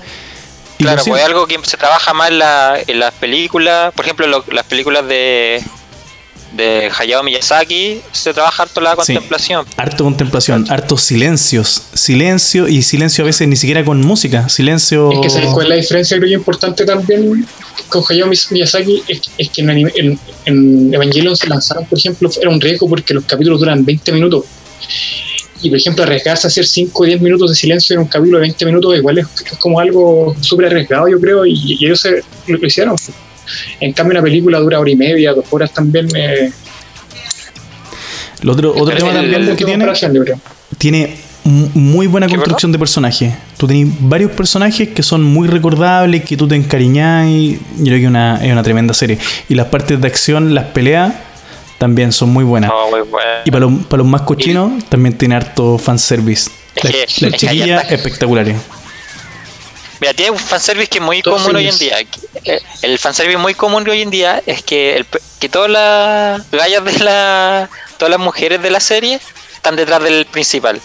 Y Claro, pues es algo que se trabaja más en, la- en las películas, por ejemplo, lo- las películas de, de Hayao Miyazaki, se trabaja harto la Sí. contemplación. Harto contemplación, hartos silencios. Silencio y silencio a veces ni siquiera con música. Silencio. Es que ¿sabes cuál es la diferencia creo yo importante también con Hayao Miyazaki? Es, es que en, anime- en, en Evangelion se lanzaron, por ejemplo, era un riesgo porque los capítulos duran 20 minutos. Y por ejemplo, arriesgarse a hacer 5 o 10 minutos de silencio en un capítulo de 20 minutos igual es, es como algo súper arriesgado, yo creo, y, y ellos se, lo, lo hicieron. En cambio, una película dura hora y media, dos horas también. Eh, Lo otro, otro El- tema el- también el- que tiene, tiene muy buena ¿Qué, construcción de personajes. Tú tenés varios personajes que son muy recordables, que tú te encariñás y yo creo que una, es una tremenda serie. Y las partes de acción, las peleas, también son muy buenas. No, muy bueno. Y para los, para los más cochinos, también tiene harto fanservice. La, la chiquilla espectaculares. Mira, tiene un fanservice que es muy Todos común hoy en día. Eh, El fanservice muy común hoy en día es que, el, que todas las gallas de la. Todas las mujeres de la serie están detrás del principal.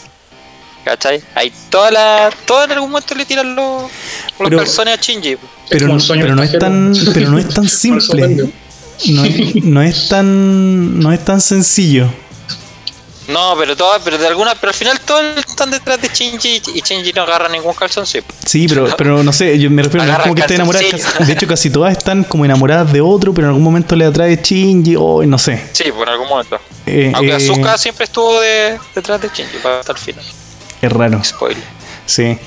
¿Cachai? Hay todas las. Todas en algún momento le tiran los, los Pero- calzones a Shinji. Pero, no- pero no es tan, pero no es tan simple. No, no es tan, no es tan sencillo. No, pero todas, pero de alguna, pero al final todos están detrás de Shinji y Shinji no agarra ningún calzón, sí. Sí, pero, pero no sé, yo me refiero no es como que esté enamorada. calzoncillo. De hecho, casi todas están como enamoradas de otro, pero en algún momento le atrae Shinji o no sé. Sí, por algún momento. Eh, Aunque eh, Asuka siempre estuvo de, detrás de Shinji para hasta el final. es raro. Spoiler. Sí.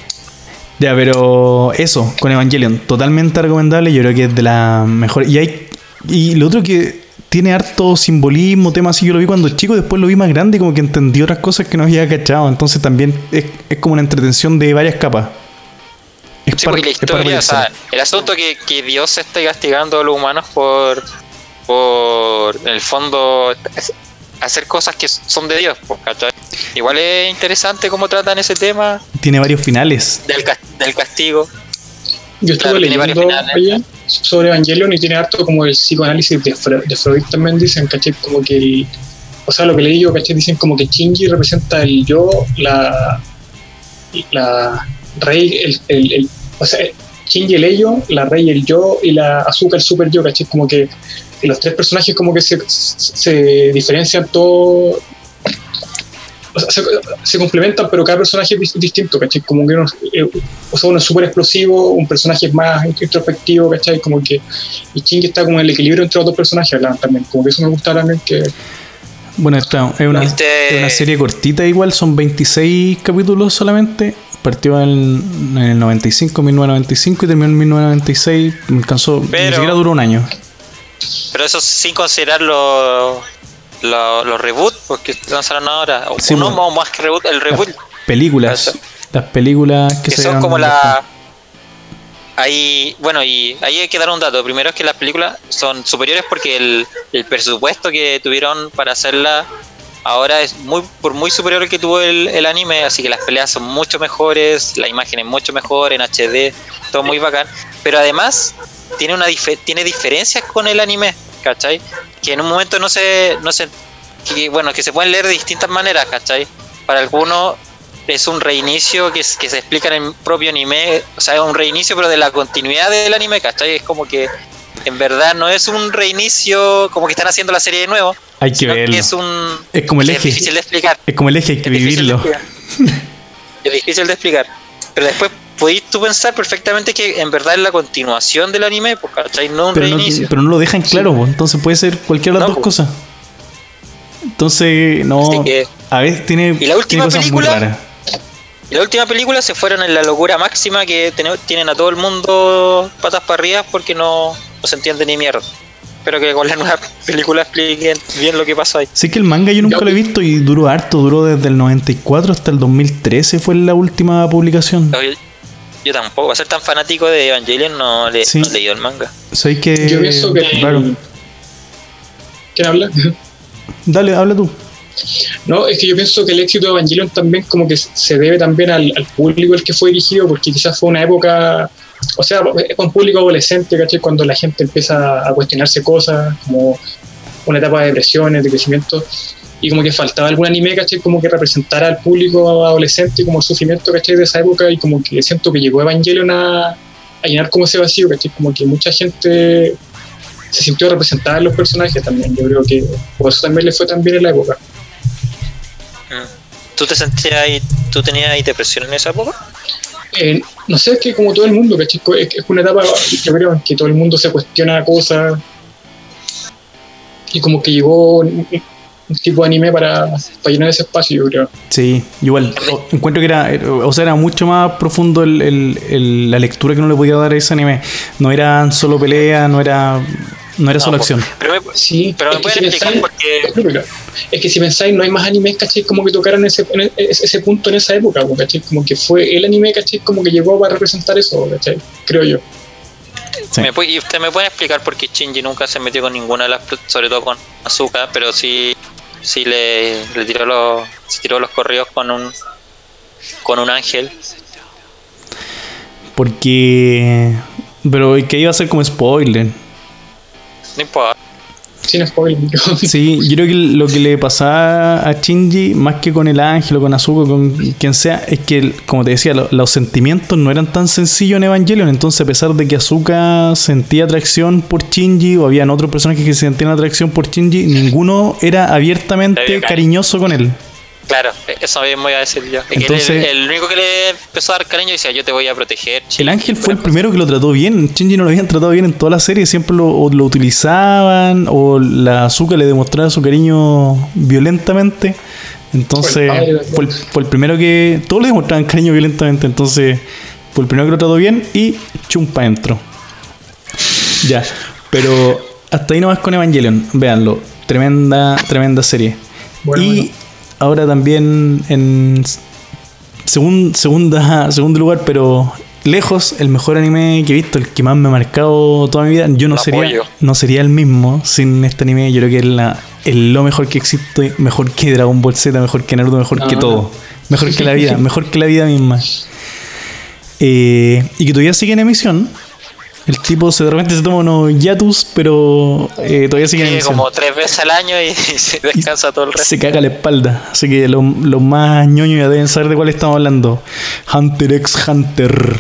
Ya, pero eso, con Evangelion, totalmente recomendable. Yo creo que es de la mejor. Y hay. Y lo otro que tiene harto simbolismo, tema así. Yo lo vi cuando chico, después lo vi más grande y como que entendí otras cosas que no había cachado. Entonces también es, es como una entretención de varias capas. Es Sí, porque la historia, o sea, el asunto que, que Dios esté castigando a los humanos por, por en el fondo, hacer cosas que son de Dios, pues, ¿cachai? Igual es interesante cómo tratan ese tema Tiene varios finales. del, del castigo. Yo estuve Claro, tiene varios leyendo finales. Sobre Evangelion y tiene harto como el psicoanálisis de, Fre- de Freud también dicen, ¿cachai? Como que o sea, lo que leí yo, ¿cachai? Dicen como que Shinji representa el yo, la, la rey, el, el, el- o sea, Shinji el ello, la rey el yo y la Azuka el super yo, ¿cachai? Como que los tres personajes como que se, se diferencian todo o sea, se, se complementan, pero cada personaje es dis- distinto, ¿cachai? Como que uno, eh, o sea, uno es súper explosivo, un personaje es más introspectivo, ¿cachai? Como que y Shinji está como en el equilibrio entre los dos personajes hablan también, como que eso me gusta también que Bueno, esta es una, Este- es una serie cortita igual, son 26 capítulos solamente. Partió en, en el 95, 1995 y terminó en 1996. Me alcanzó, ni Pero- siquiera duró un año. Pero eso sin considerar los los los reboots, porque lanzaron ahora. O Sí, uno bueno. o más que reboot, el reboot. Películas. Eso. Las películas que, que se son como la ahí bueno y ahí hay que dar un dato primero es que las películas son superiores porque el, el presupuesto que tuvieron para hacerla ahora es muy por muy superior al que tuvo el, el anime así que las peleas son mucho mejores la imagen es mucho mejor en HD todo muy bacán pero además tiene una dife- tiene diferencias con el anime ¿cachai? que en un momento no se no se que, bueno que se pueden leer de distintas maneras ¿cachai? para algunos es un reinicio que, es- que se explica en el propio anime, o sea, es un reinicio pero de la continuidad del anime, ¿cachai? Es como que en verdad no es un reinicio como que están haciendo la serie de nuevo, Hay que verlo. que es un... Es como el eje. Es difícil de explicar. Es como el eje, hay que es vivirlo. es difícil de explicar. Pero después podéis tú pensar perfectamente que en verdad es la continuación del anime, pues, ¿cachai? No un Pero no, reinicio. pero no lo dejan claro, po. entonces puede ser cualquiera de las No, dos po. cosas. Entonces, no. Así que- a veces tiene, ¿Y la última tiene cosas muy película? raras. Y la última película se fueron en la locura máxima que ten- tienen a todo el mundo patas para arriba porque no, no se entiende ni mierda. Espero que con la nueva película expliquen bien lo que pasó ahí. Sí que el manga yo nunca lo he visto y duró harto, duró desde el 94 hasta el 2013 fue la última publicación. Yo, yo tampoco, a ser tan fanático de Evangelion no, le, Sí. no he leído el manga. Sé que... yo pienso que Claro. ¿quién habla? Dale, habla tú. No, es que yo pienso que el éxito de Evangelion también como que se debe también al, al público al que fue dirigido, porque quizás fue una época, o sea, es un público adolescente, ¿cachai? Cuando la gente empieza a cuestionarse cosas, como una etapa de depresiones, de crecimiento, y como que faltaba algún anime, ¿cachai? Como que representara al público adolescente como el sufrimiento, ¿cachai? De esa época, y como que siento que llegó Evangelion a, a llenar como ese vacío, ¿cachai? Como que mucha gente se sintió representada en los personajes también, yo creo que por eso también le fue tan bien en la época. ¿Tú te sentías ahí, tú tenías ahí depresión en esa época? Eh, no sé, es que como todo el mundo, ¿cachai? Es, es una etapa, yo creo, en que todo el mundo se cuestiona cosas y como que llegó un, tipo de anime para, para llenar ese espacio, yo creo. Sí, igual. o- encuentro que era, o sea, era mucho más profundo el- el- el- la lectura que uno le podía dar a ese anime. No eran solo peleas, no era, no era solo No, acción. Pero me, Sí, pero me es que pueden si explicar pensáis- por qué... Claro, claro. Es que si pensáis, no hay más animes, ¿cachai? Como que tocaran ese, en ese, ese punto en esa época, po, ¿cachai? Como que fue el anime, ¿cachai? Como que llegó para representar eso, ¿cachai? Creo yo. Sí. ¿Me puede- y usted me puede explicar por qué Shinji nunca se metió con ninguna de las, sobre todo con Azuka, pero sí, sí le, le tiró los, se tiró los correos con un, con un ángel. Porque. Pero que iba a ser como spoiler. No importa. Sin spoiler. Sí, yo creo que lo que le pasaba a Shinji, más que con el ángel o con Azuko, con quien sea, es que, como te decía, lo- los sentimientos no eran tan sencillos en Evangelion. Entonces, a pesar de que Azuka sentía atracción por Shinji, o habían otros personajes que sentían atracción por Shinji, ninguno era abiertamente cariñoso con él. Claro, eso mismo iba a decir yo. Entonces- el, el único que le empezó a dar cariño decía, yo te voy a proteger. El Shinji", ángel fue el primero que lo trató bien. Shinji no lo habían tratado bien en toda la serie. Siempre lo, o lo utilizaban o la Azuka le demostraba su cariño violentamente. Entonces Fue el padre, fue el, fue el primero que... Todos le demostraban cariño violentamente. Entonces fue el primero que lo trató bien y chumpa entro. Ya. Pero hasta ahí nomás con Evangelion. Véanlo. Tremenda, tremenda serie. Bueno, y bueno. Ahora también en segun- segunda, segundo lugar, pero lejos, el mejor anime que he visto, el que más me ha marcado toda mi vida. Yo no sería, apoyo. no sería el mismo sin este anime. Yo creo que es la, es lo mejor que existe, mejor que Dragon Ball Z, mejor que Naruto, mejor que Ah. todo. Mejor que la vida, mejor que la vida misma. Eh, y que todavía sigue en emisión. El tipo se de repente se toma unos yatus, pero eh, todavía sigue en como tres veces al año y, se descansa todo el resto. Se caga la espalda. Así que los los más ñoños ya deben saber de cuál estamos hablando. Hunter x Hunter.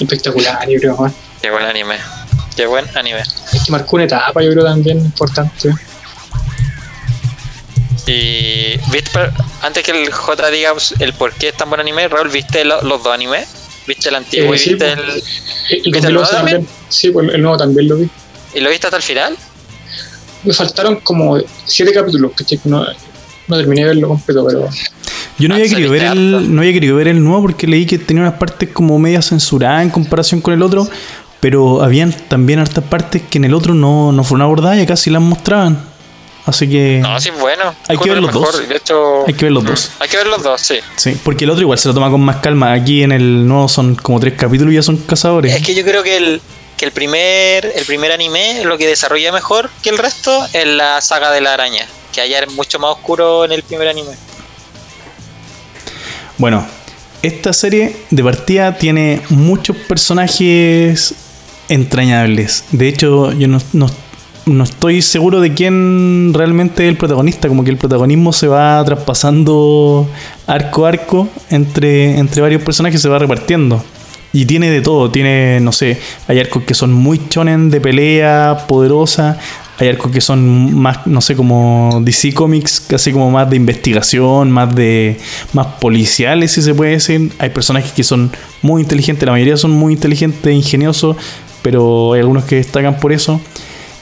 Espectacular, yo creo. man. Qué buen anime. Qué buen anime. Es que marcó una etapa, yo creo también importante. Y antes que el J diga el por qué es tan buen anime, Raúl, ¿viste lo- los dos animes? ¿Viste el antiguo Eh, y sí, viste pues. el, El, ¿Viste el 2011 nuevo también. también? Sí, pues el nuevo también lo vi. y lo viste hasta el final? Me faltaron como siete capítulos, que no, no terminé de verlo completo, pero Yo no había, querido ver el, no había querido ver el nuevo porque leí que tenía unas partes como media censuradas en comparación con el otro. Pero habían también hartas partes que en el otro no, no fueron abordadas y acá sí las mostraban. Así que No, sí es bueno. Hay que ver los mejor, dos. Hecho, hay que ver los mm, dos. Hay que ver los dos, sí. Sí, porque el otro igual se lo toma con más calma. Aquí en el nuevo son como tres capítulos y ya son cazadores. Es que yo creo que el, que el primer el primer anime lo que desarrolla mejor que el resto es la saga de la araña. Que allá es mucho más oscuro en el primer anime. Bueno, esta serie de partida tiene muchos personajes entrañables. De hecho, yo no, no- no estoy seguro de quién realmente es el protagonista. Como que el protagonismo se va traspasando arco a arco entre, entre varios personajes, se va repartiendo. Y tiene de todo, tiene, no sé, hay arcos que son muy chonen de pelea, poderosa, hay arcos que son más, no sé, como DC Comics, casi como más de investigación, más de más policiales, si se puede decir. Hay personajes que son muy inteligentes, la mayoría son muy inteligentes, ingeniosos, pero hay algunos que destacan por eso.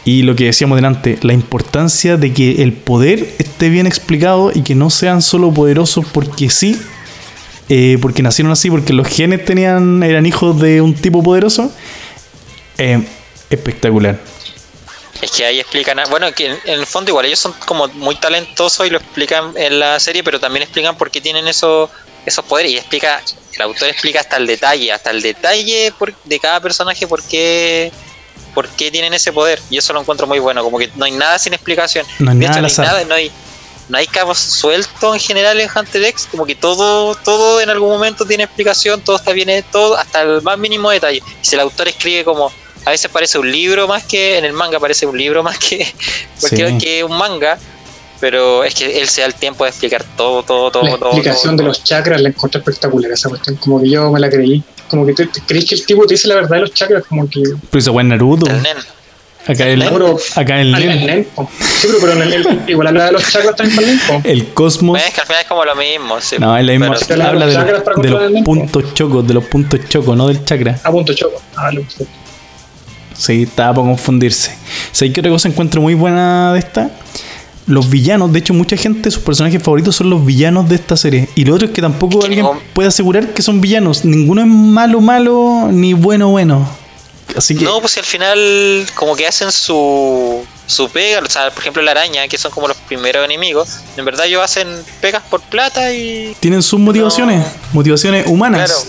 Y lo que decíamos delante, la importancia de que el poder esté bien explicado y que no sean solo poderosos porque sí, eh, porque nacieron así, porque los genes tenían eran hijos de un tipo poderoso. Eh, espectacular. Es que ahí explican, bueno, que en, el fondo igual ellos son como muy talentosos y lo explican en la serie, pero también explican por qué tienen esos esos poderes y explica, el autor explica hasta el detalle, hasta el detalle por- de cada personaje por qué, por qué tienen ese poder y eso lo encuentro muy bueno, como que no hay nada sin explicación. No hay de nada hecho, no hay azar. nada, no hay, no hay cabos sueltos en general en Hunter X, como que todo, todo en algún momento tiene explicación, todo está bien, todo, hasta el más mínimo detalle. Y si el autor escribe como, a veces parece un libro más que, en el manga parece un libro más que, cualquier- Sí. que un manga, pero es que él se da el tiempo de explicar todo, todo, todo, la todo. explicación todo, de los chakras la encontré espectacular, esa cuestión. Como que yo me la creí. Como que te, te crees que el tipo te dice la verdad de los chakras, como que. Pero ese buen Naruto. El nen. Acá el, Pero- acá el, Ah, el Nen, Nen. Sí, pero, pero en el, el- igual habla de los chakras también para el Nen, el Cosmos. Bueno, es que al final es como lo mismo. sí, No, es la misma. pero- Pero habla de, los Nen, puntos chocos, de los puntos chocos, no del chakra. A punto choco. Ah, lo. Sí, estaba para confundirse. ¿Sabes qué otra cosa encuentro muy buena de esta? Los villanos, de hecho, mucha gente, sus personajes favoritos son los villanos de esta serie. Y lo otro es que tampoco que alguien no- puede asegurar que son villanos. Ninguno es malo, malo, ni bueno, bueno. Así que. No, pues si al final como que hacen su, su pega, o sea, por ejemplo la araña, que son como los primeros enemigos, en verdad ellos hacen pegas por plata y... Tienen sus motivaciones, motivaciones humanas.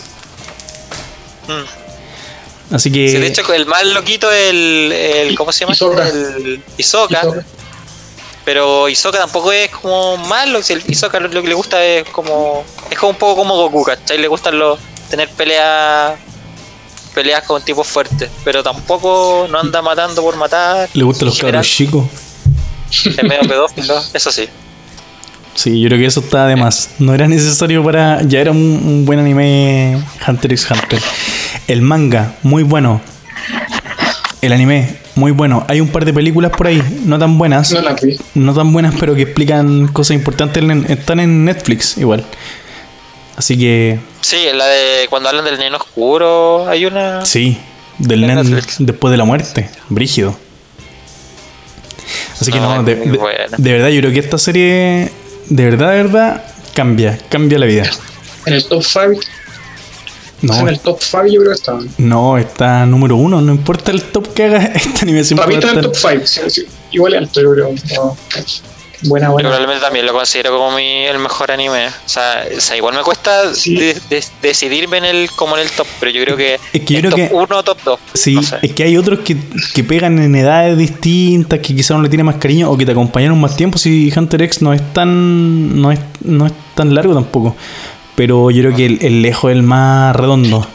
Claro. Mm. Así que. Sí, de hecho el más loquito es el, el ¿cómo se llama? El Hisoka. Hisoka. Pero Hisoka tampoco es como malo, Hisoka lo, lo que le gusta es como... Es como un poco como Goku, ¿cachai? Le gustan los tener peleas peleas con tipos fuertes, pero tampoco no anda matando por matar. le gustan los cabros chicos. Es medio pedófilo, eso sí. Sí, yo creo que eso estaba de más. No era necesario para. Ya era un, un buen anime Hunter x Hunter. El manga, muy bueno. El anime, muy bueno. Hay un par de películas por ahí, no tan buenas. No la vi. No tan buenas, pero que explican cosas importantes. En- Están en Netflix igual. Así que, Sí, la de cuando hablan del neno oscuro, hay una... sí. Del En nen Netflix. después de la muerte. Brígido. Así que No, de, de verdad, yo creo que esta serie, de verdad, de verdad, cambia. Cambia la vida. En el top 5, No, En el top 5 yo creo que estaban. no, está número uno. No importa el top que haga, este anime siempre Para mí está en el top 5. igual es alto, yo creo. No. Buena, Yo buena. probablemente también lo considero como mi, el mejor anime. O sea, o sea, igual me cuesta Sí. de- de- decidirme en el, como en el top, pero yo creo que, Es que yo creo top que- 1 o top 2. Sí, no sé. es que hay otros que, que pegan en edades distintas, que quizás uno le tiene más cariño o que te acompañaron más tiempo. Si Hunter X no es tan no es, no es tan largo tampoco. Pero yo creo que el, el lejos es el más redondo.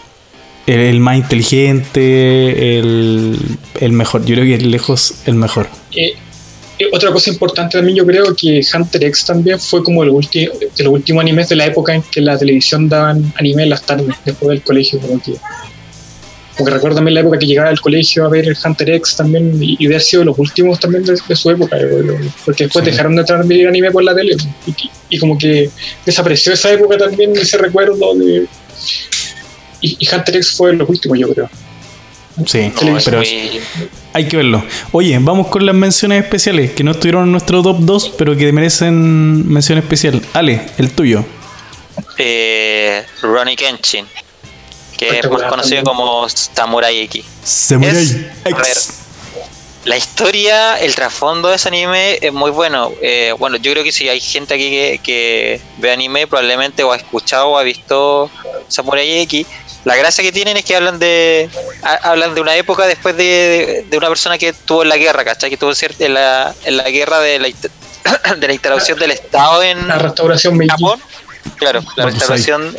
El, el más inteligente, el, el mejor. Yo creo que el lejos el mejor. Eh, eh, otra cosa importante también, yo creo que Hunter X también fue como el ulti- de los últimos animes de la época en que la televisión daban anime en las tardes, después del colegio. Como que, como que recuerdo también la época que llegaba al colegio a ver el Hunter X también, y, y de haber sido los últimos también de, de su época, porque después Sí. dejaron de transmitir anime por la tele, y, y como que desapareció esa época también, ese recuerdo de. Y, y Hunter X fue los últimos, yo creo. Sí, No, pero muy- hay que verlo. Oye, vamos con las menciones especiales que no estuvieron en nuestro top 2, pero que merecen mención especial. Ale, el tuyo. eh, Ronnie Kenshin, que es más Espectacular conocido como Samurai X. Samurai Es- a X. La historia, el trasfondo de ese anime es muy bueno. Eh, bueno, yo creo que si hay gente aquí que, que ve anime, probablemente o ha escuchado o ha visto Samurai X. La gracia que tienen es que hablan de ha- hablan de una época después de, de- de una persona que estuvo en la guerra, ¿cachai? Que estuvo en la, en la guerra de la, de la instalación del Estado en La restauración. Japón. Claro, la restauración.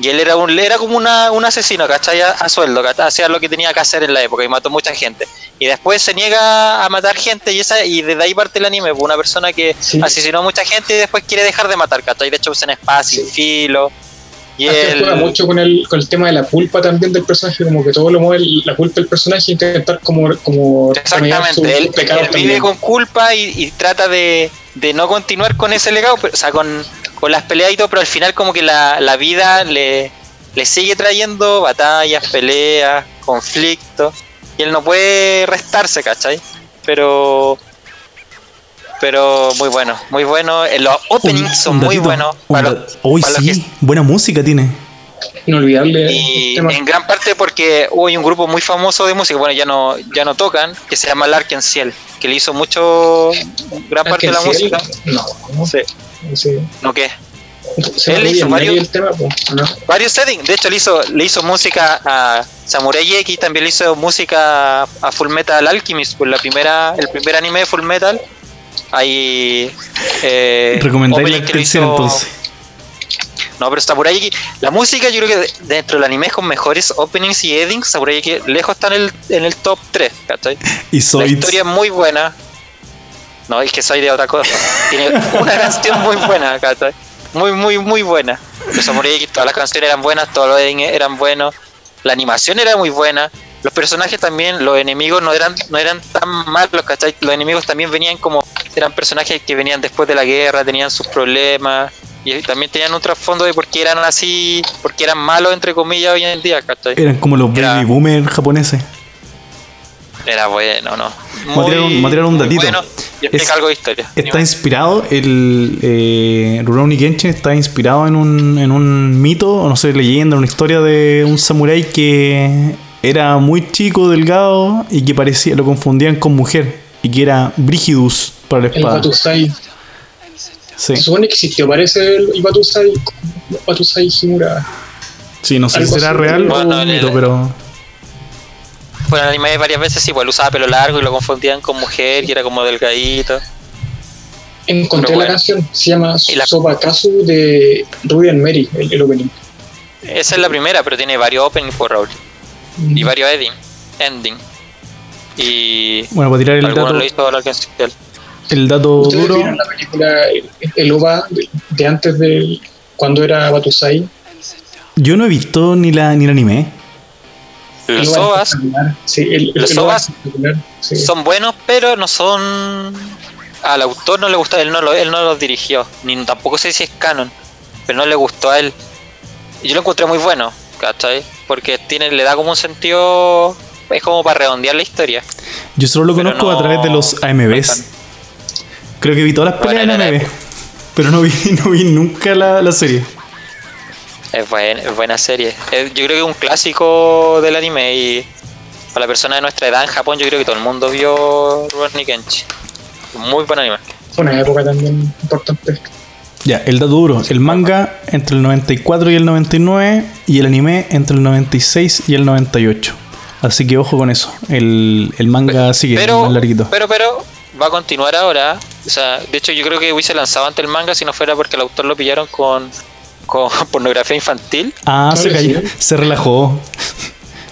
Y él era un era como una, un asesino, ¿cachai? A, a sueldo, ¿cachai? Hacía lo que tenía que hacer en la época y mató mucha gente. Y después se niega a matar gente y esa y desde ahí parte el anime. pues, Una persona que Sí. asesinó a mucha gente y después quiere dejar de matar, ¿cachai? De hecho usa una espada sin filo. Y él... juega mucho con el, con el tema de la culpa también del personaje, como que todo lo mueve la culpa del personaje intentar como, como Exactamente, él, vive con culpa y, y trata de, de no continuar con ese legado, pero, o sea, con, con las peleas y todo, pero al final como que la, la vida le, le sigue trayendo batallas, peleas, conflictos, y él no puede restarse, ¿cachai? Pero... Pero muy bueno, muy bueno. Los openings son muy buenos. para los- los sí, que- buena música tiene. Inolvidable y en gran parte porque hubo un grupo muy famoso de música, bueno, ya no ya no tocan, que se llama Larkin Ciel, que le hizo mucho gran parte de la música. No, no Sí. Sí. ¿No qué? Se Él me hizo varios- el tema, pues, ¿no? Varios settings, de hecho le hizo le hizo música a Samurai X, también le hizo música a Full Metal Alchemist, por la primera el primer anime de Full Metal. Ahí eh, Recomendáis la que le atención hizo- entonces. No, pero Samurai X, la música yo creo que de- dentro del anime con mejores openings y endings, Samurai X lejos está en el, en el top 3, ¿cachai? Y La soy. historia es muy buena. No, es que soy de otra cosa. Tiene una canción muy buena, ¿cachai? Muy, muy, muy buena. Los Samurai todas las canciones eran buenas, todos los eran buenos. La animación era muy buena. Los personajes también, los enemigos no eran, no eran tan malos, ¿cachai? Los enemigos también venían como. Eran personajes que venían después de la guerra, tenían sus problemas. Y también tenían un trasfondo de por qué eran así, por qué eran malos, entre comillas, hoy en día, ¿cachai? Eran como los Era- baby boomers japoneses. Era bueno, ¿no? Voy a tirar un- voy a tirar un muy datito. Bueno, y explica Es- algo de historia. Está inspirado, el eh, Rurouni Kenshin está inspirado en un, en un mito, o no sé, leyenda, una historia de un samurái que era muy chico, delgado y que parecía, lo confundían con mujer y que era Brigidus para la El espada. Batusai. Sí, Se supone que existió, parece el Batusai, Batusai Himura. sí, no sé si será real o Bueno, un el- mito, pero Fue en el anime varias veces igual usaba pelo largo y lo confundían con mujer y era como delgadito. Encontré la bueno. canción, se llama la- Sobakazu de Ruby and Mary, el, el opening. Esa es la primera, pero tiene varios openings por Raúl. Y varios ending. ending. Y bueno, para tirar el dato, lo hizo la canción. el dato ¿Ustedes duro, vieron la película El, el OVA de, de antes de cuando era Batusai? yo no he visto ni la ni el anime. Los es OVAs. Sí, el, Los el OVAs sí. son buenos, pero no son. Al autor no le gusta, él no, lo, él no los dirigió, ni tampoco sé si es canon, pero no le gustó a él. Y yo lo encontré muy bueno, ¿cachai? Porque tiene, le da como un sentido. Es como para redondear la historia. Yo solo lo Pero conozco no- a través de los AMVs. Creo que vi todas las Bueno, peleas en AMV, pero no vi, no vi nunca la, la serie. Es, buen- es buena serie. Es- yo creo que es un clásico del anime y para la persona de nuestra edad en Japón, yo creo que todo el mundo vio Rurouni Kenshin. Muy buen anime. Fue una época también importante. Ya, el dato duro. El manga entre el 94 y el 99 y el anime entre el 96 y el 98. Así que ojo con eso. El, el manga sigue pero, más larguito. pero, pero, va a continuar ahora. O sea, de hecho, yo creo que hubiese lanzado antes el manga si no fuera porque el autor lo pillaron con, con pornografía infantil. Ah, se Claro, cayó. sí. Se relajó.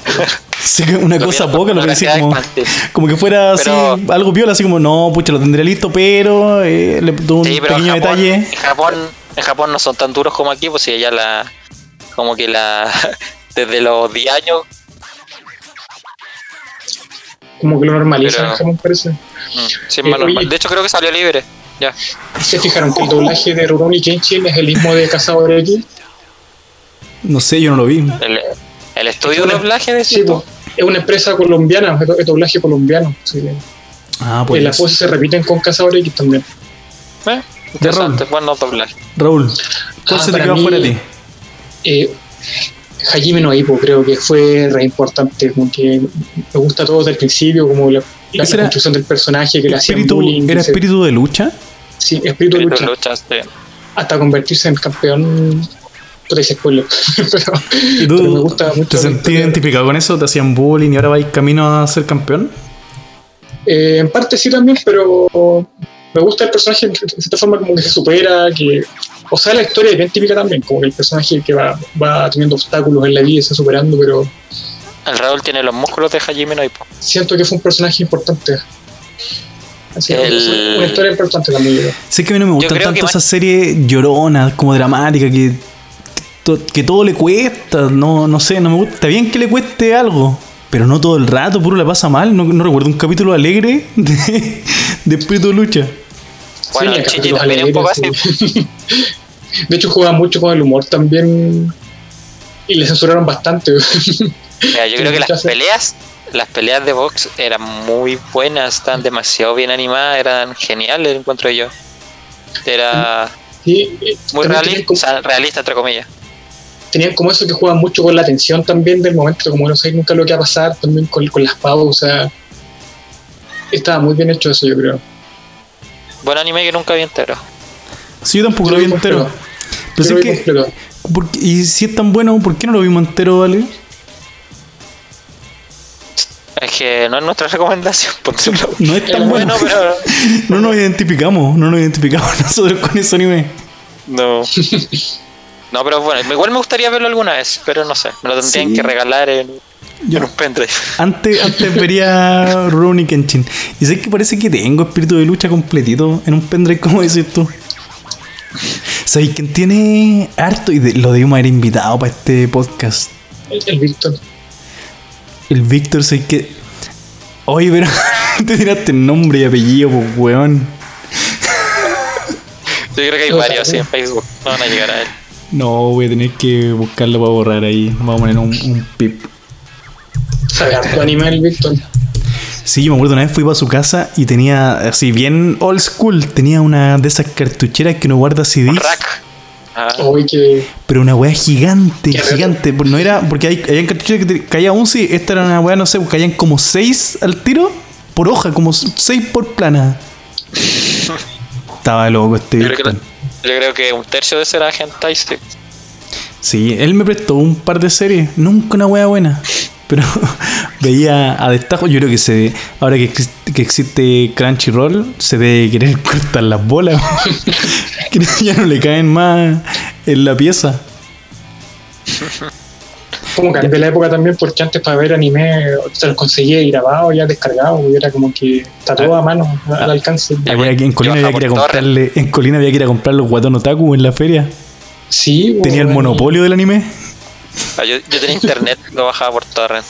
Sí, que una Lo cosa poca, lo que decía como, infantil. como que fuera así, algo piola, así como, no, pucha, lo tendré listo, pero eh, le tuvo un Sí, pero en pequeño Japón, detalle. en Japón, en Japón no son tan duros como aquí, pues si allá la. Como que la. Desde los 10 años. Como que lo normalizan Pero- en Japón, parece. mm, sí, es Eh, más normal. oye. De hecho, creo que salió libre. Ya. ¿Se fijaron que el doblaje de Rurouni Kenshin es el mismo de Cazador X? No sé, yo no lo vi. El, el estudio de doblaje de Sí, es una empresa colombiana, es do- es doblaje colombiano. Sí. Ah, pues. las voces se repiten con Cazador X también. Eh, interesante, bueno doblaje. Raúl, ¿cuál Ah, se te quedó fuera de ti? Eh, Hajime no creo que fue re importante, como que me gusta todo desde el principio, como la, la Ese era- construcción del personaje, que le hacían Espíritu, bullying. ¿Era se- espíritu de lucha? Sí, espíritu de Espíritu lucha. de lucha, sí. Hasta convertirse en campeón. Puta, spoiler. pero, ¿Y pero me gusta mucho. te sentías identificado con eso? ¿Te hacían bullying y ahora vais camino a ser campeón? Eh, en parte sí también, pero me gusta el personaje de cierta forma como que se supera, que... O sea, la historia es bien típica también, como que el personaje que va, va teniendo obstáculos en la vida y se está superando, pero El Raúl tiene los músculos de Hajime no Ippo. siento que fue un personaje importante. Así que El- una historia importante también. yo creo. Sé que a mí no me gustan creo que tanto más- esas series lloronas, como dramáticas, que, que todo le cuesta. No, no sé, no me gusta. Está bien que le cueste algo, pero no todo el rato, puro le pasa mal. No, no recuerdo un capítulo alegre de, de Espíritu de Lucha. Bueno, Sí, el Chichi también es un poco así. sí. De hecho, juega mucho con el humor también. Y le censuraron bastante. Mira, yo creo que las peleas, las peleas de box eran muy buenas, estaban demasiado bien animadas, eran geniales, encuentro yo. Era muy realista, tenían o como, sea, realista entre comillas. tenían como eso que juegan mucho con la tensión también del momento, como no sé nunca lo que va a pasar, también con, con las pausas. Estaba muy bien hecho eso, yo creo. Buen anime que nunca vi entero. Sí, yo tampoco Yo lo vi entero. Pero Yo sé lo vi que, completo. ¿por qué- y si es tan bueno, ¿por qué no lo vimos entero, vale? Es que no es nuestra recomendación. no- No es tan es bueno. bueno, pero No nos identificamos, no nos identificamos nosotros con ese anime. no. No, pero bueno, igual me gustaría verlo alguna vez, pero no sé, me lo tendrían Sí. que regalar en, Yo en un pendrive. Antes, antes vería Rurouni Kenshin. Y sé que parece que tengo espíritu de lucha completito en un pendrive, como dices tú. ¿Sabéis quién tiene harto? Y de- lo debimos haber invitado para este podcast. El, el Víctor. El Víctor, sé que. Oye, pero te tiraste nombre y apellido, pues, weón. Yo creo que hay varios así en Facebook, no van a llegar a él. No, voy a tener que buscarlo para borrar ahí. Vamos a poner un, un pip. Sabe harto anime el Víctor. Sí, yo me acuerdo una vez fui para su casa y tenía, así bien old school, tenía una de esas cartucheras que no guarda CD. Un rack. Ah, que. Pero una weá gigante, Qué gigante. No era, porque hay, hay cartuchos que caía un sí, esta era una weá, no sé, caían como seis al tiro por hoja, como seis por plana. Estaba loco este yo, creo que, yo creo que un tercio de ese era Hentai sí. Sí, él me prestó un par de series, nunca una weá buena. Pero veía a destajo, yo creo que se ahora que, existe- que existe Crunchyroll, se debe querer cortar las bolas. que ya no le caen más en la pieza. Como cambié la época también, porque antes para ver anime se los conseguía grabado, ya descargado, y era como que está todo a mano, al alcance. Había que- en Colina había que ir a comprarle, en Colina había que ir a comprar los guatón otaku en la feria. Sí, Tenía el monopolio del anime. Ah, Yo, yo tenía internet, lo bajaba por torrent.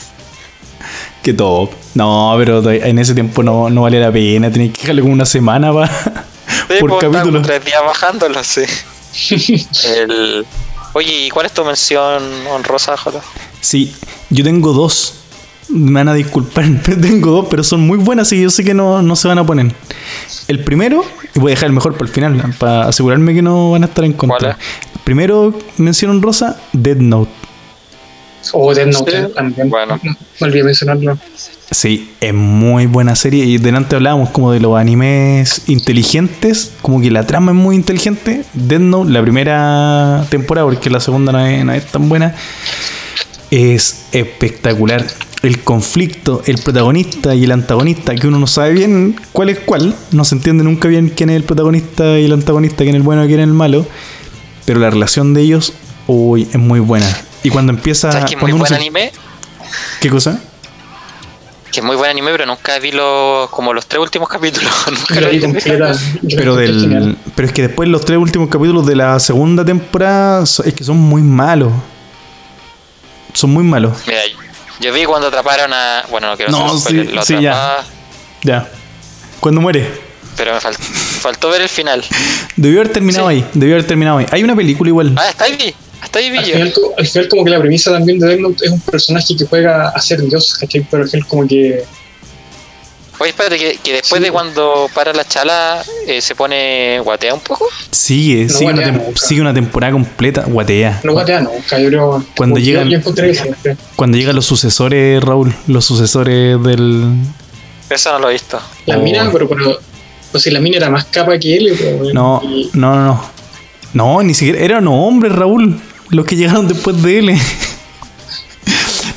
Que top. No, pero en ese tiempo no, no valía la pena. Tenías que dejarle como una semana pa- Sí, por pues, capítulo. tres días bajándolo, sí. El... Oye, ¿y cuál es tu mención honrosa, Jota? Sí, yo tengo dos. Me van a disculpar, pero tengo dos, pero son muy buenas y yo sé que no, no se van a poner. El primero, y voy a dejar el mejor para el final, para asegurarme que no van a estar en contra. ¿Cuál Primero menciono rosa, Dead Note. O Death Note Sí, también. bueno. No, no olvidé mencionarlo. Sí, es muy buena serie. Y delante hablábamos como de los animes inteligentes, como que la trama es muy inteligente. Death Note, la primera temporada, porque la segunda no es, no es tan buena, es espectacular. El conflicto, el protagonista y el antagonista, que uno no sabe bien cuál es cuál, no se entiende nunca bien quién es el protagonista y el antagonista, quién es el bueno y quién es el malo, pero la relación de ellos, uy, es muy buena. Y cuando empieza... ¿Sabes que es muy buen se- anime? ¿Qué cosa? Que es muy buen anime, pero nunca vi los, como los tres últimos capítulos. Nunca lo vi Pero del pero es que después los tres últimos capítulos de la segunda temporada es que son muy malos. Son muy malos. Mira, yo vi cuando atraparon a. Bueno, no quiero No, hacer spoiler, sí, lo sí, ya. Ya. Cuando muere. pero me fal- faltó ver el final. Debió haber terminado Sí. ahí. Debió haber terminado ahí. Hay una película igual. Ah, está ahí, está ahí Al final, al final como que la premisa también de Death Note es un personaje que juega a ser Dios, ¿cachai? Pero al final como que... Oye, espérate, que, que después Sí. de cuando para la chala eh, se pone guatea un poco. Sigue, No sigue, una guatea tem- nunca. sigue una temporada completa. Guatea. No guatea nunca, yo creo... Cuando llegan- Yo. Cuando llegan los sucesores, Raúl. Los sucesores del. Eso no lo he visto. La Oh. mina, pero... pero pues si la mina era más capa que él, pero, No, y- no, no, no. No, ni siquiera. Eran hombres, Raúl. Los que llegaron después de él.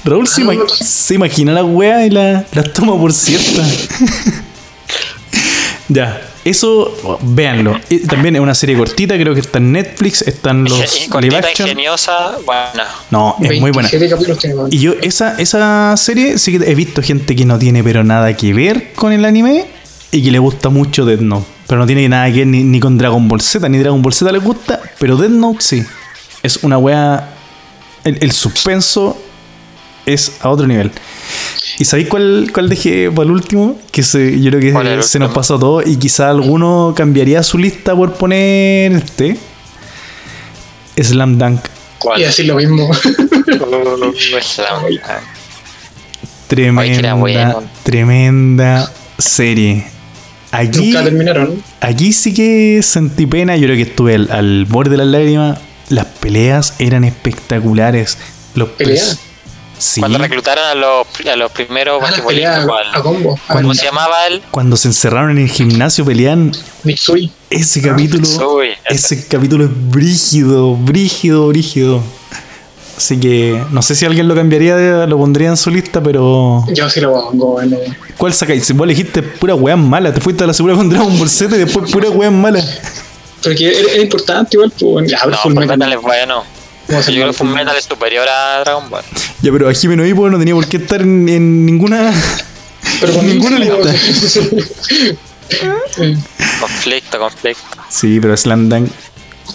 Raúl se, ima- se imagina la wea y la, la toma por cierta. ya, eso, oh, véanlo. Y también es una serie cortita, creo que está en Netflix, están los live action. ingeniosa, bueno. No, es muy buena. 27 capítulos tiene, man. Y yo, esa, esa serie, sí que he visto gente que no tiene pero nada que ver con el anime y que le gusta mucho Death Note. Pero no tiene nada que ver ni, ni con Dragon Ball Z, ni Dragon Ball Z les gusta, pero Death Note sí. Es una wea. El, el suspenso es a otro nivel. ¿Y sabéis cuál, cuál dejé para el último? Que se, yo creo ¿Cuál era que se nos pasó todo y quizá alguno cambiaría su lista por poner este. Slam Dunk. ¿Cuál? Y decir lo mismo. Es la- Ay, que Tremenda, bueno. tremenda serie. Aquí, Nunca terminaron. aquí sí que sentí pena. Yo creo que estuve al, al borde de las lágrimas. Las peleas eran espectaculares. Los ¿Peleas? Sí. Cuando reclutaron a los, a los primeros Ah, ¿cómo se llamaba él? Cuando se encerraron en el gimnasio pelean. Mitsui. Ese capítulo. Ese capítulo es brígido, brígido, brígido. Así que no sé si alguien lo cambiaría, de- lo pondría en su lista, pero. Yo sí lo pongo. Bueno. ¿Cuál sacáis? Si vos elegiste pura weá mala, te fuiste a la segura con Dragon Ball Z y después pura weá mala. Pero que era, era importante igual. Pues, ya, no, Full Full Metal. Metal es bueno. ¿Cómo se Yo creo que Full Metal es superior a Dragon Ball. Ya, pero a Jimeno Hippo no tenía por qué estar en, en ninguna. Pero en con ninguna ninguna lista. Conflicto, conflicto. Sí, pero Slam Dunk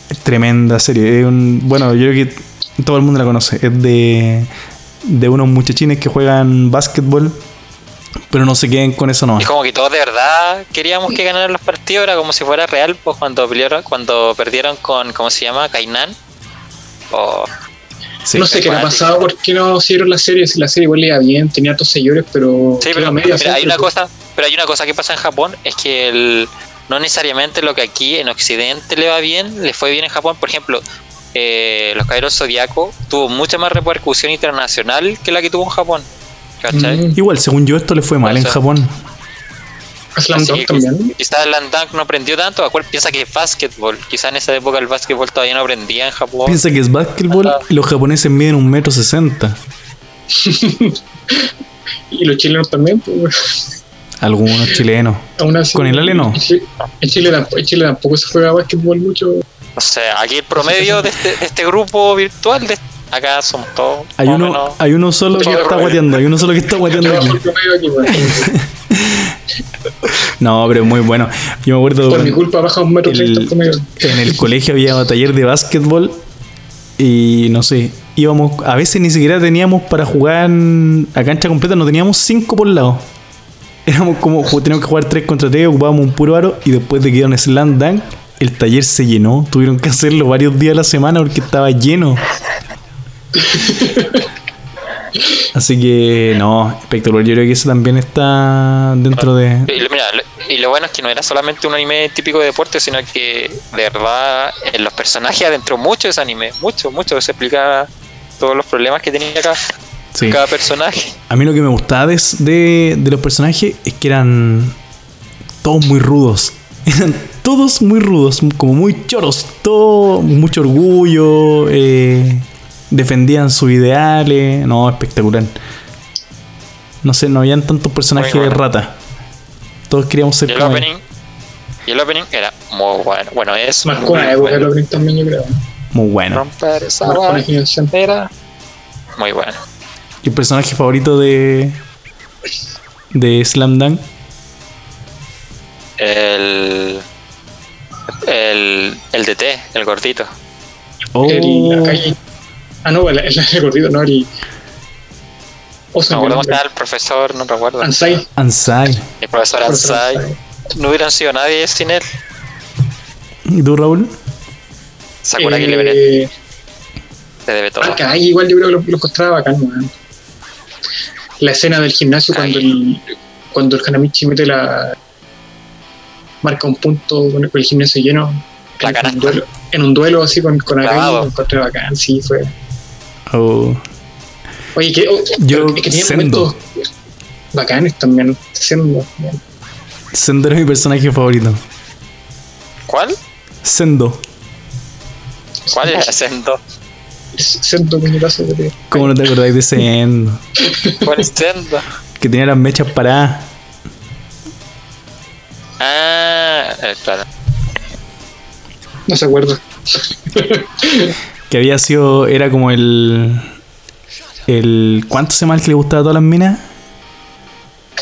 es tremenda serie. Es un, bueno, yo creo que todo el mundo la conoce. Es de, de unos muchachines que juegan básquetbol, pero no se queden con eso Y nomás. como que todos de verdad queríamos que ganaran los partidos, era como si fuera real, pues cuando pelearon, cuando perdieron con, ¿cómo se llama? Kainan. Sí. no sé qué le ha pasado, por qué no siguieron la serie. Si la serie igual le iba bien, tenía otros seguidores, pero. Sí, pero a media mira, hay una pues. cosa, pero hay una cosa que pasa en Japón, es que el, no necesariamente lo que aquí en Occidente le va bien, le fue bien en Japón. Por ejemplo, eh, los Caballeros Zodiaco tuvo mucha más repercusión internacional que la que tuvo en Japón. ¿Cachai? Mm, Igual, según yo, esto le fue mal en O sea, Japón. Slam Dunk también. Quizás el Dunk no aprendió tanto, acuérdate, piensa que es básquetbol. Quizás en esa época el básquetbol todavía no aprendía en Japón. Piensa que es básquetbol y los japoneses miden un metro sesenta. Y los chilenos también, pues. Algunos chilenos. Aún así, Con el Ale no. En Chile, en Chile tampoco, en Chile tampoco se juega básquetbol mucho. O sea, aquí el promedio de este, de este grupo virtual, de, acá somos todos. Hay uno, menos. hay uno solo que está guateando, hay uno solo que está guateando aquí. No, pero es muy bueno. Yo me acuerdo Por mi culpa baja un metro el en el colegio había taller de básquetbol y no sé, íbamos, a veces ni siquiera teníamos para jugar a cancha completa, no teníamos cinco por lado. Éramos como, teníamos que jugar tres contra tres, ocupábamos un puro aro y después de que dieron slam dunk, el taller se llenó. Tuvieron que hacerlo varios días a la semana porque estaba lleno. Así que no, espectacular. Yo creo que eso también está dentro de. Y, Mira, y lo bueno es que no era solamente un anime típico de deporte, sino que de verdad en los personajes adentró mucho ese anime, mucho, mucho. Se explicaba todos los problemas que tenía cada, Sí. cada personaje. A mí lo que me gustaba de, de- de los personajes es que eran todos muy rudos. Eran todos muy rudos, como muy choros. Todo, mucho orgullo. eh, defendían sus ideales. No, espectacular. No sé, no habían tantos personajes de bueno. rata. Todos queríamos Y ser el como opening, y el opening era muy bueno. Bueno, es Marcó muy época el bueno. opening también, yo creo. muy bueno. Romper esa barrera. Muy bueno. ¿Y el personaje favorito de. de Slam Dunk? El. El, el DT, el gordito. Oh, El. Ah, no, el, el, el gordito, no, el. Oso, No recuerdo cómo el se profesor, no recuerdo. Ansai. Ansai. El profesor Ansai. Ansai. No hubieran sido nadie sin él. ¿Y tú, Raúl? Sakura que Eh, le debe, le debe todo. Akagi, igual yo creo que lo, lo encontraba bacán, weón. La escena del gimnasio cuando el, cuando el Hanamichi mete la. marca un punto con el, gimnasio lleno. La en, un duelo, en un duelo así con, con Clavado. lo encontré bacán, sí, fue. Oh. Oye, que, oh, Yo, es que tenía Sendo. momentos bacanes también. Sendo. Sendo era mi personaje favorito. ¿Cuál? Sendo. ¿Cuál era Sendo? Sendo puñetazo que te- ¿Cómo no te acordáis de Sendo? ¿Cuál es Sendo? Que tenía las mechas paradas. Ah, eh, claro. No se acuerda. Que había sido. Era como el. El. ¿Cuánto se el que le gustaba a todas las minas?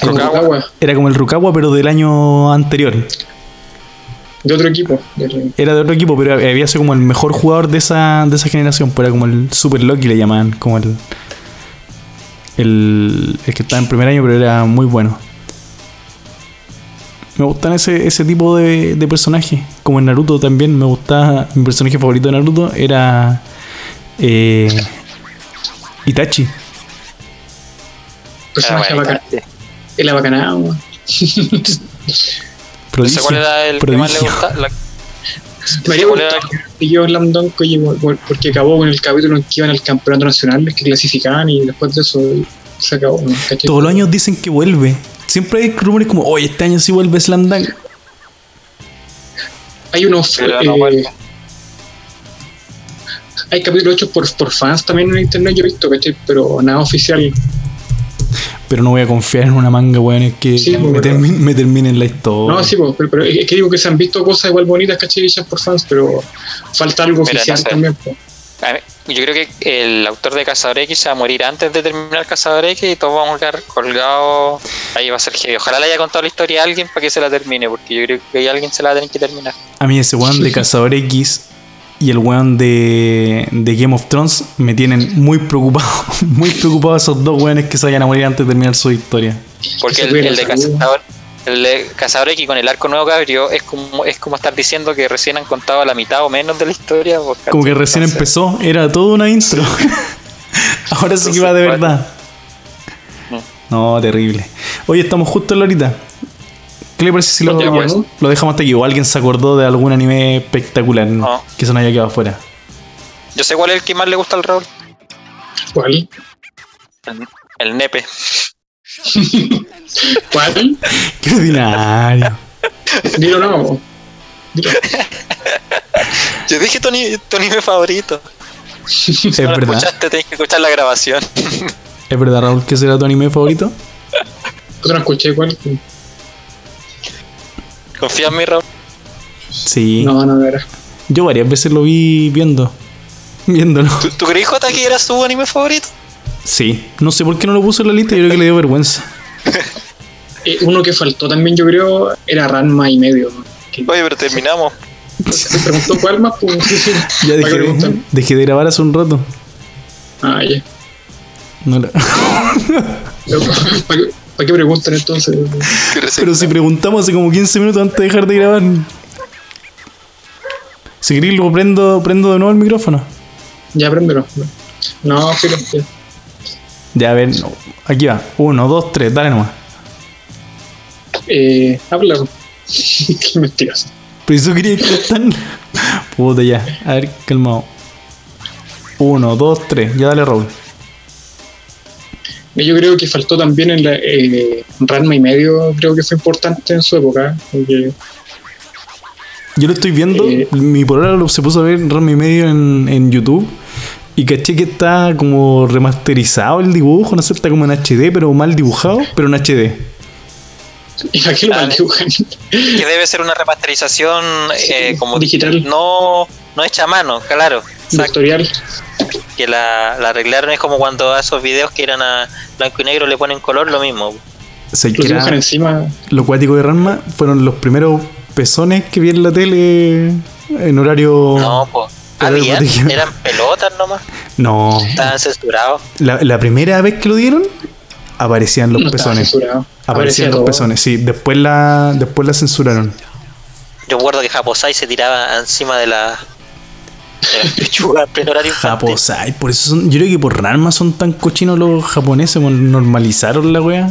Rukawa. Era como el Rukawa, pero del año anterior. de otro equipo. Era de otro equipo, pero había sido como el mejor jugador de esa, de esa generación. Pues era como el Super Loki le llamaban. Como el. El, el que estaba en primer año, pero era muy bueno. Me gustan ese, ese tipo de, de personajes. Como en Naruto también me gustaba. Mi personaje favorito de Naruto era. eh, Itachi. personaje bacán. bueno, El abacanado. No sé Prodigio. cuál era el que más le prodigio. gustaba. La- Me yo por- porque acabó con el capítulo en que iban al campeonato nacional, que clasificaban y después de eso se acabó. Todos los años dicen que vuelve. Siempre hay rumores como, oye, este año sí vuelve Slam Dunk. Hay unos. Pero no eh, hay capítulos hechos por, por fans también en internet, yo he visto, ¿cachai? Pero nada oficial. Pero no voy a confiar en una manga, weón, es que Sí, me, pues, termi- me terminen la historia. No, sí, pues, pero, pero es que digo que se han visto cosas igual bonitas, ¿cachai? Hechas por fans, pero falta algo Mira, oficial no sé. también. pues. Yo creo que el autor de Cazador X se va a morir antes de terminar Cazador X y todos vamos a quedar colgados. Ahí va a ser heavy. Ojalá le haya contado la historia a alguien para que se la termine, porque yo creo que ahí alguien se la va a tener que terminar. A mí ese weón de Cazador X y el weón de, de Game of Thrones me tienen muy preocupado. Muy preocupado esos dos weones que se vayan a morir antes de terminar su historia. Porque el, de. Cazador, el de Cazador X con el arco nuevo que abrió es como, es como estar diciendo que recién han contado la mitad o menos de la historia. Como que recién Entonces, empezó, era todo una intro. Ahora sí que va de verdad. No, terrible. Oye, estamos justo en la horita. ¿Qué le parece si lo, pues. lo dejamos hasta aquí? ¿O alguien se acordó de algún anime espectacular No. que se nos haya quedado afuera? Yo sé cuál es el que más le gusta al Raúl. ¿Cuál? El, el nepe. ¿Cuál? Qué ordinario. Dilo no. Dilo. Yo dije tu, ani- tu anime favorito. Es No verdad. escuchaste, tenés que escuchar la grabación. Es verdad, Raúl, ¿qué será tu anime favorito? Yo no escuché cuál. Confía en mí, Raúl. Sí. No, no era. Yo varias veces lo vi viendo. Viéndolo. ¿Tú, ¿tú crees, Jota, que era su anime favorito? Sí. No sé por qué no lo puso en la lista, yo creo que le dio vergüenza. Eh, uno que faltó también, yo creo, era Ranma y medio. Que- Oye, pero terminamos. Se preguntó cuál más, pues. Ya ¿Para dejé qué de, dejé de grabar hace un rato. Ah, ya. No la- ¿Para qué, para qué preguntan entonces? Pero si preguntamos hace como 15 minutos antes de dejar de grabar. Si queréis, luego prendo, prendo de nuevo el micrófono. Ya, préndelo. No, filo. Ya. A ver, aquí va. Uno, dos, tres, dale nomás. Eh, habla. Qué mentiras. Pero eso quería que están. Puta ya. A ver, calmado. Uno, dos, tres. Ya dale, Raúl. Yo creo que faltó también en la eh, Ranma y medio, creo que fue importante en su época. Porque Yo lo estoy viendo. Eh. Mi lo- se puso a ver Rama y medio en, en YouTube. Y caché que está como remasterizado el dibujo. No sé, está como en HD, pero mal dibujado, pero en HD. ¿Y para qué lo mal dibujan? Que debe ser una remasterización eh, como digital. No, no hecha a mano, claro. Vectorial. Que la, la arreglaron es como cuando a esos videos que eran a blanco y negro le ponen color, lo mismo. O sea, Lo que era- encima. lo cuático de Ranma fueron los primeros pezones que vi en la tele en horario. No, pues. Habían, eran pelotas nomás. No. Estaban censurados. La, la primera vez que lo dieron, aparecían los no pezones. Aparecían Aparecía los todo. pezones, sí. Después la, después la censuraron. Yo recuerdo que Japosai se tiraba encima de la, de la pechuga en pleno horario infantil. Japosai, por eso son, yo creo que por Ranma son tan cochinos los japoneses, normalizaron la wea.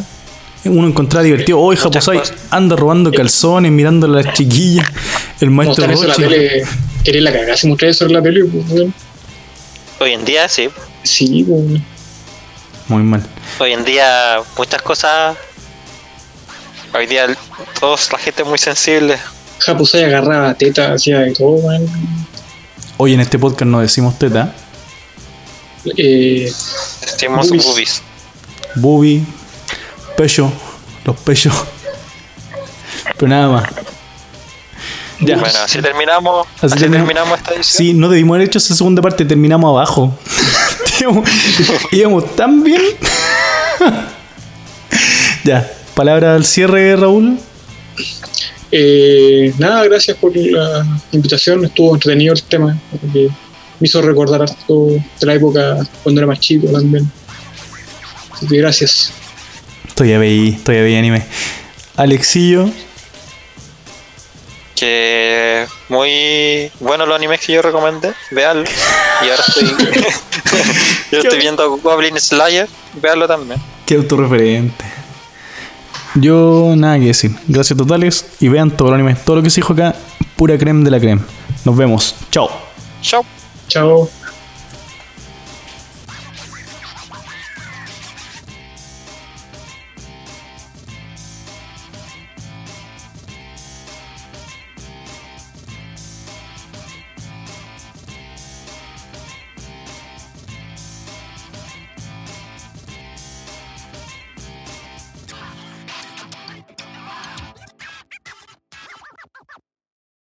Uno encontraba divertido, hoy Muchas Japosai anda robando calzones, mirando a las chiquillas, el maestro Rochi. Quería la cagada si mostrar eso en la tele. pues, weón. Hoy en día, sí. Sí, pues. Muy mal. Hoy en día, muchas cosas. Hoy día, todos, la gente es muy sensible. Japusai agarraba teta, hacía de todo, man. Hoy en este podcast no decimos teta, Eh, Tenemos Boobies. boobies. bubi, pecho, los pechos. Pero nada más. Ya. Bueno, así terminamos. Así Así, terminamos. terminamos esta edición. Sí, no debimos haber hecho esa segunda parte, terminamos abajo. íbamos, tan bien. ya, palabra al cierre, Raúl. eh, nada, gracias por la invitación. Estuvo entretenido el tema. porque me hizo recordar harto de la época cuando era más chico también. Así que gracias. Todavía veí, todavía veí anime. Alexillo, Que muy bueno los animes que yo recomendé. Veanlo. Y ahora estoy. yo estoy viendo Goblin Slayer. Veanlo también. qué autorreferente. Yo nada que decir. Gracias totales y vean todo el anime. Todo lo que se dijo acá, pura creme de la creme. Nos vemos. Chao. Chao. Chao.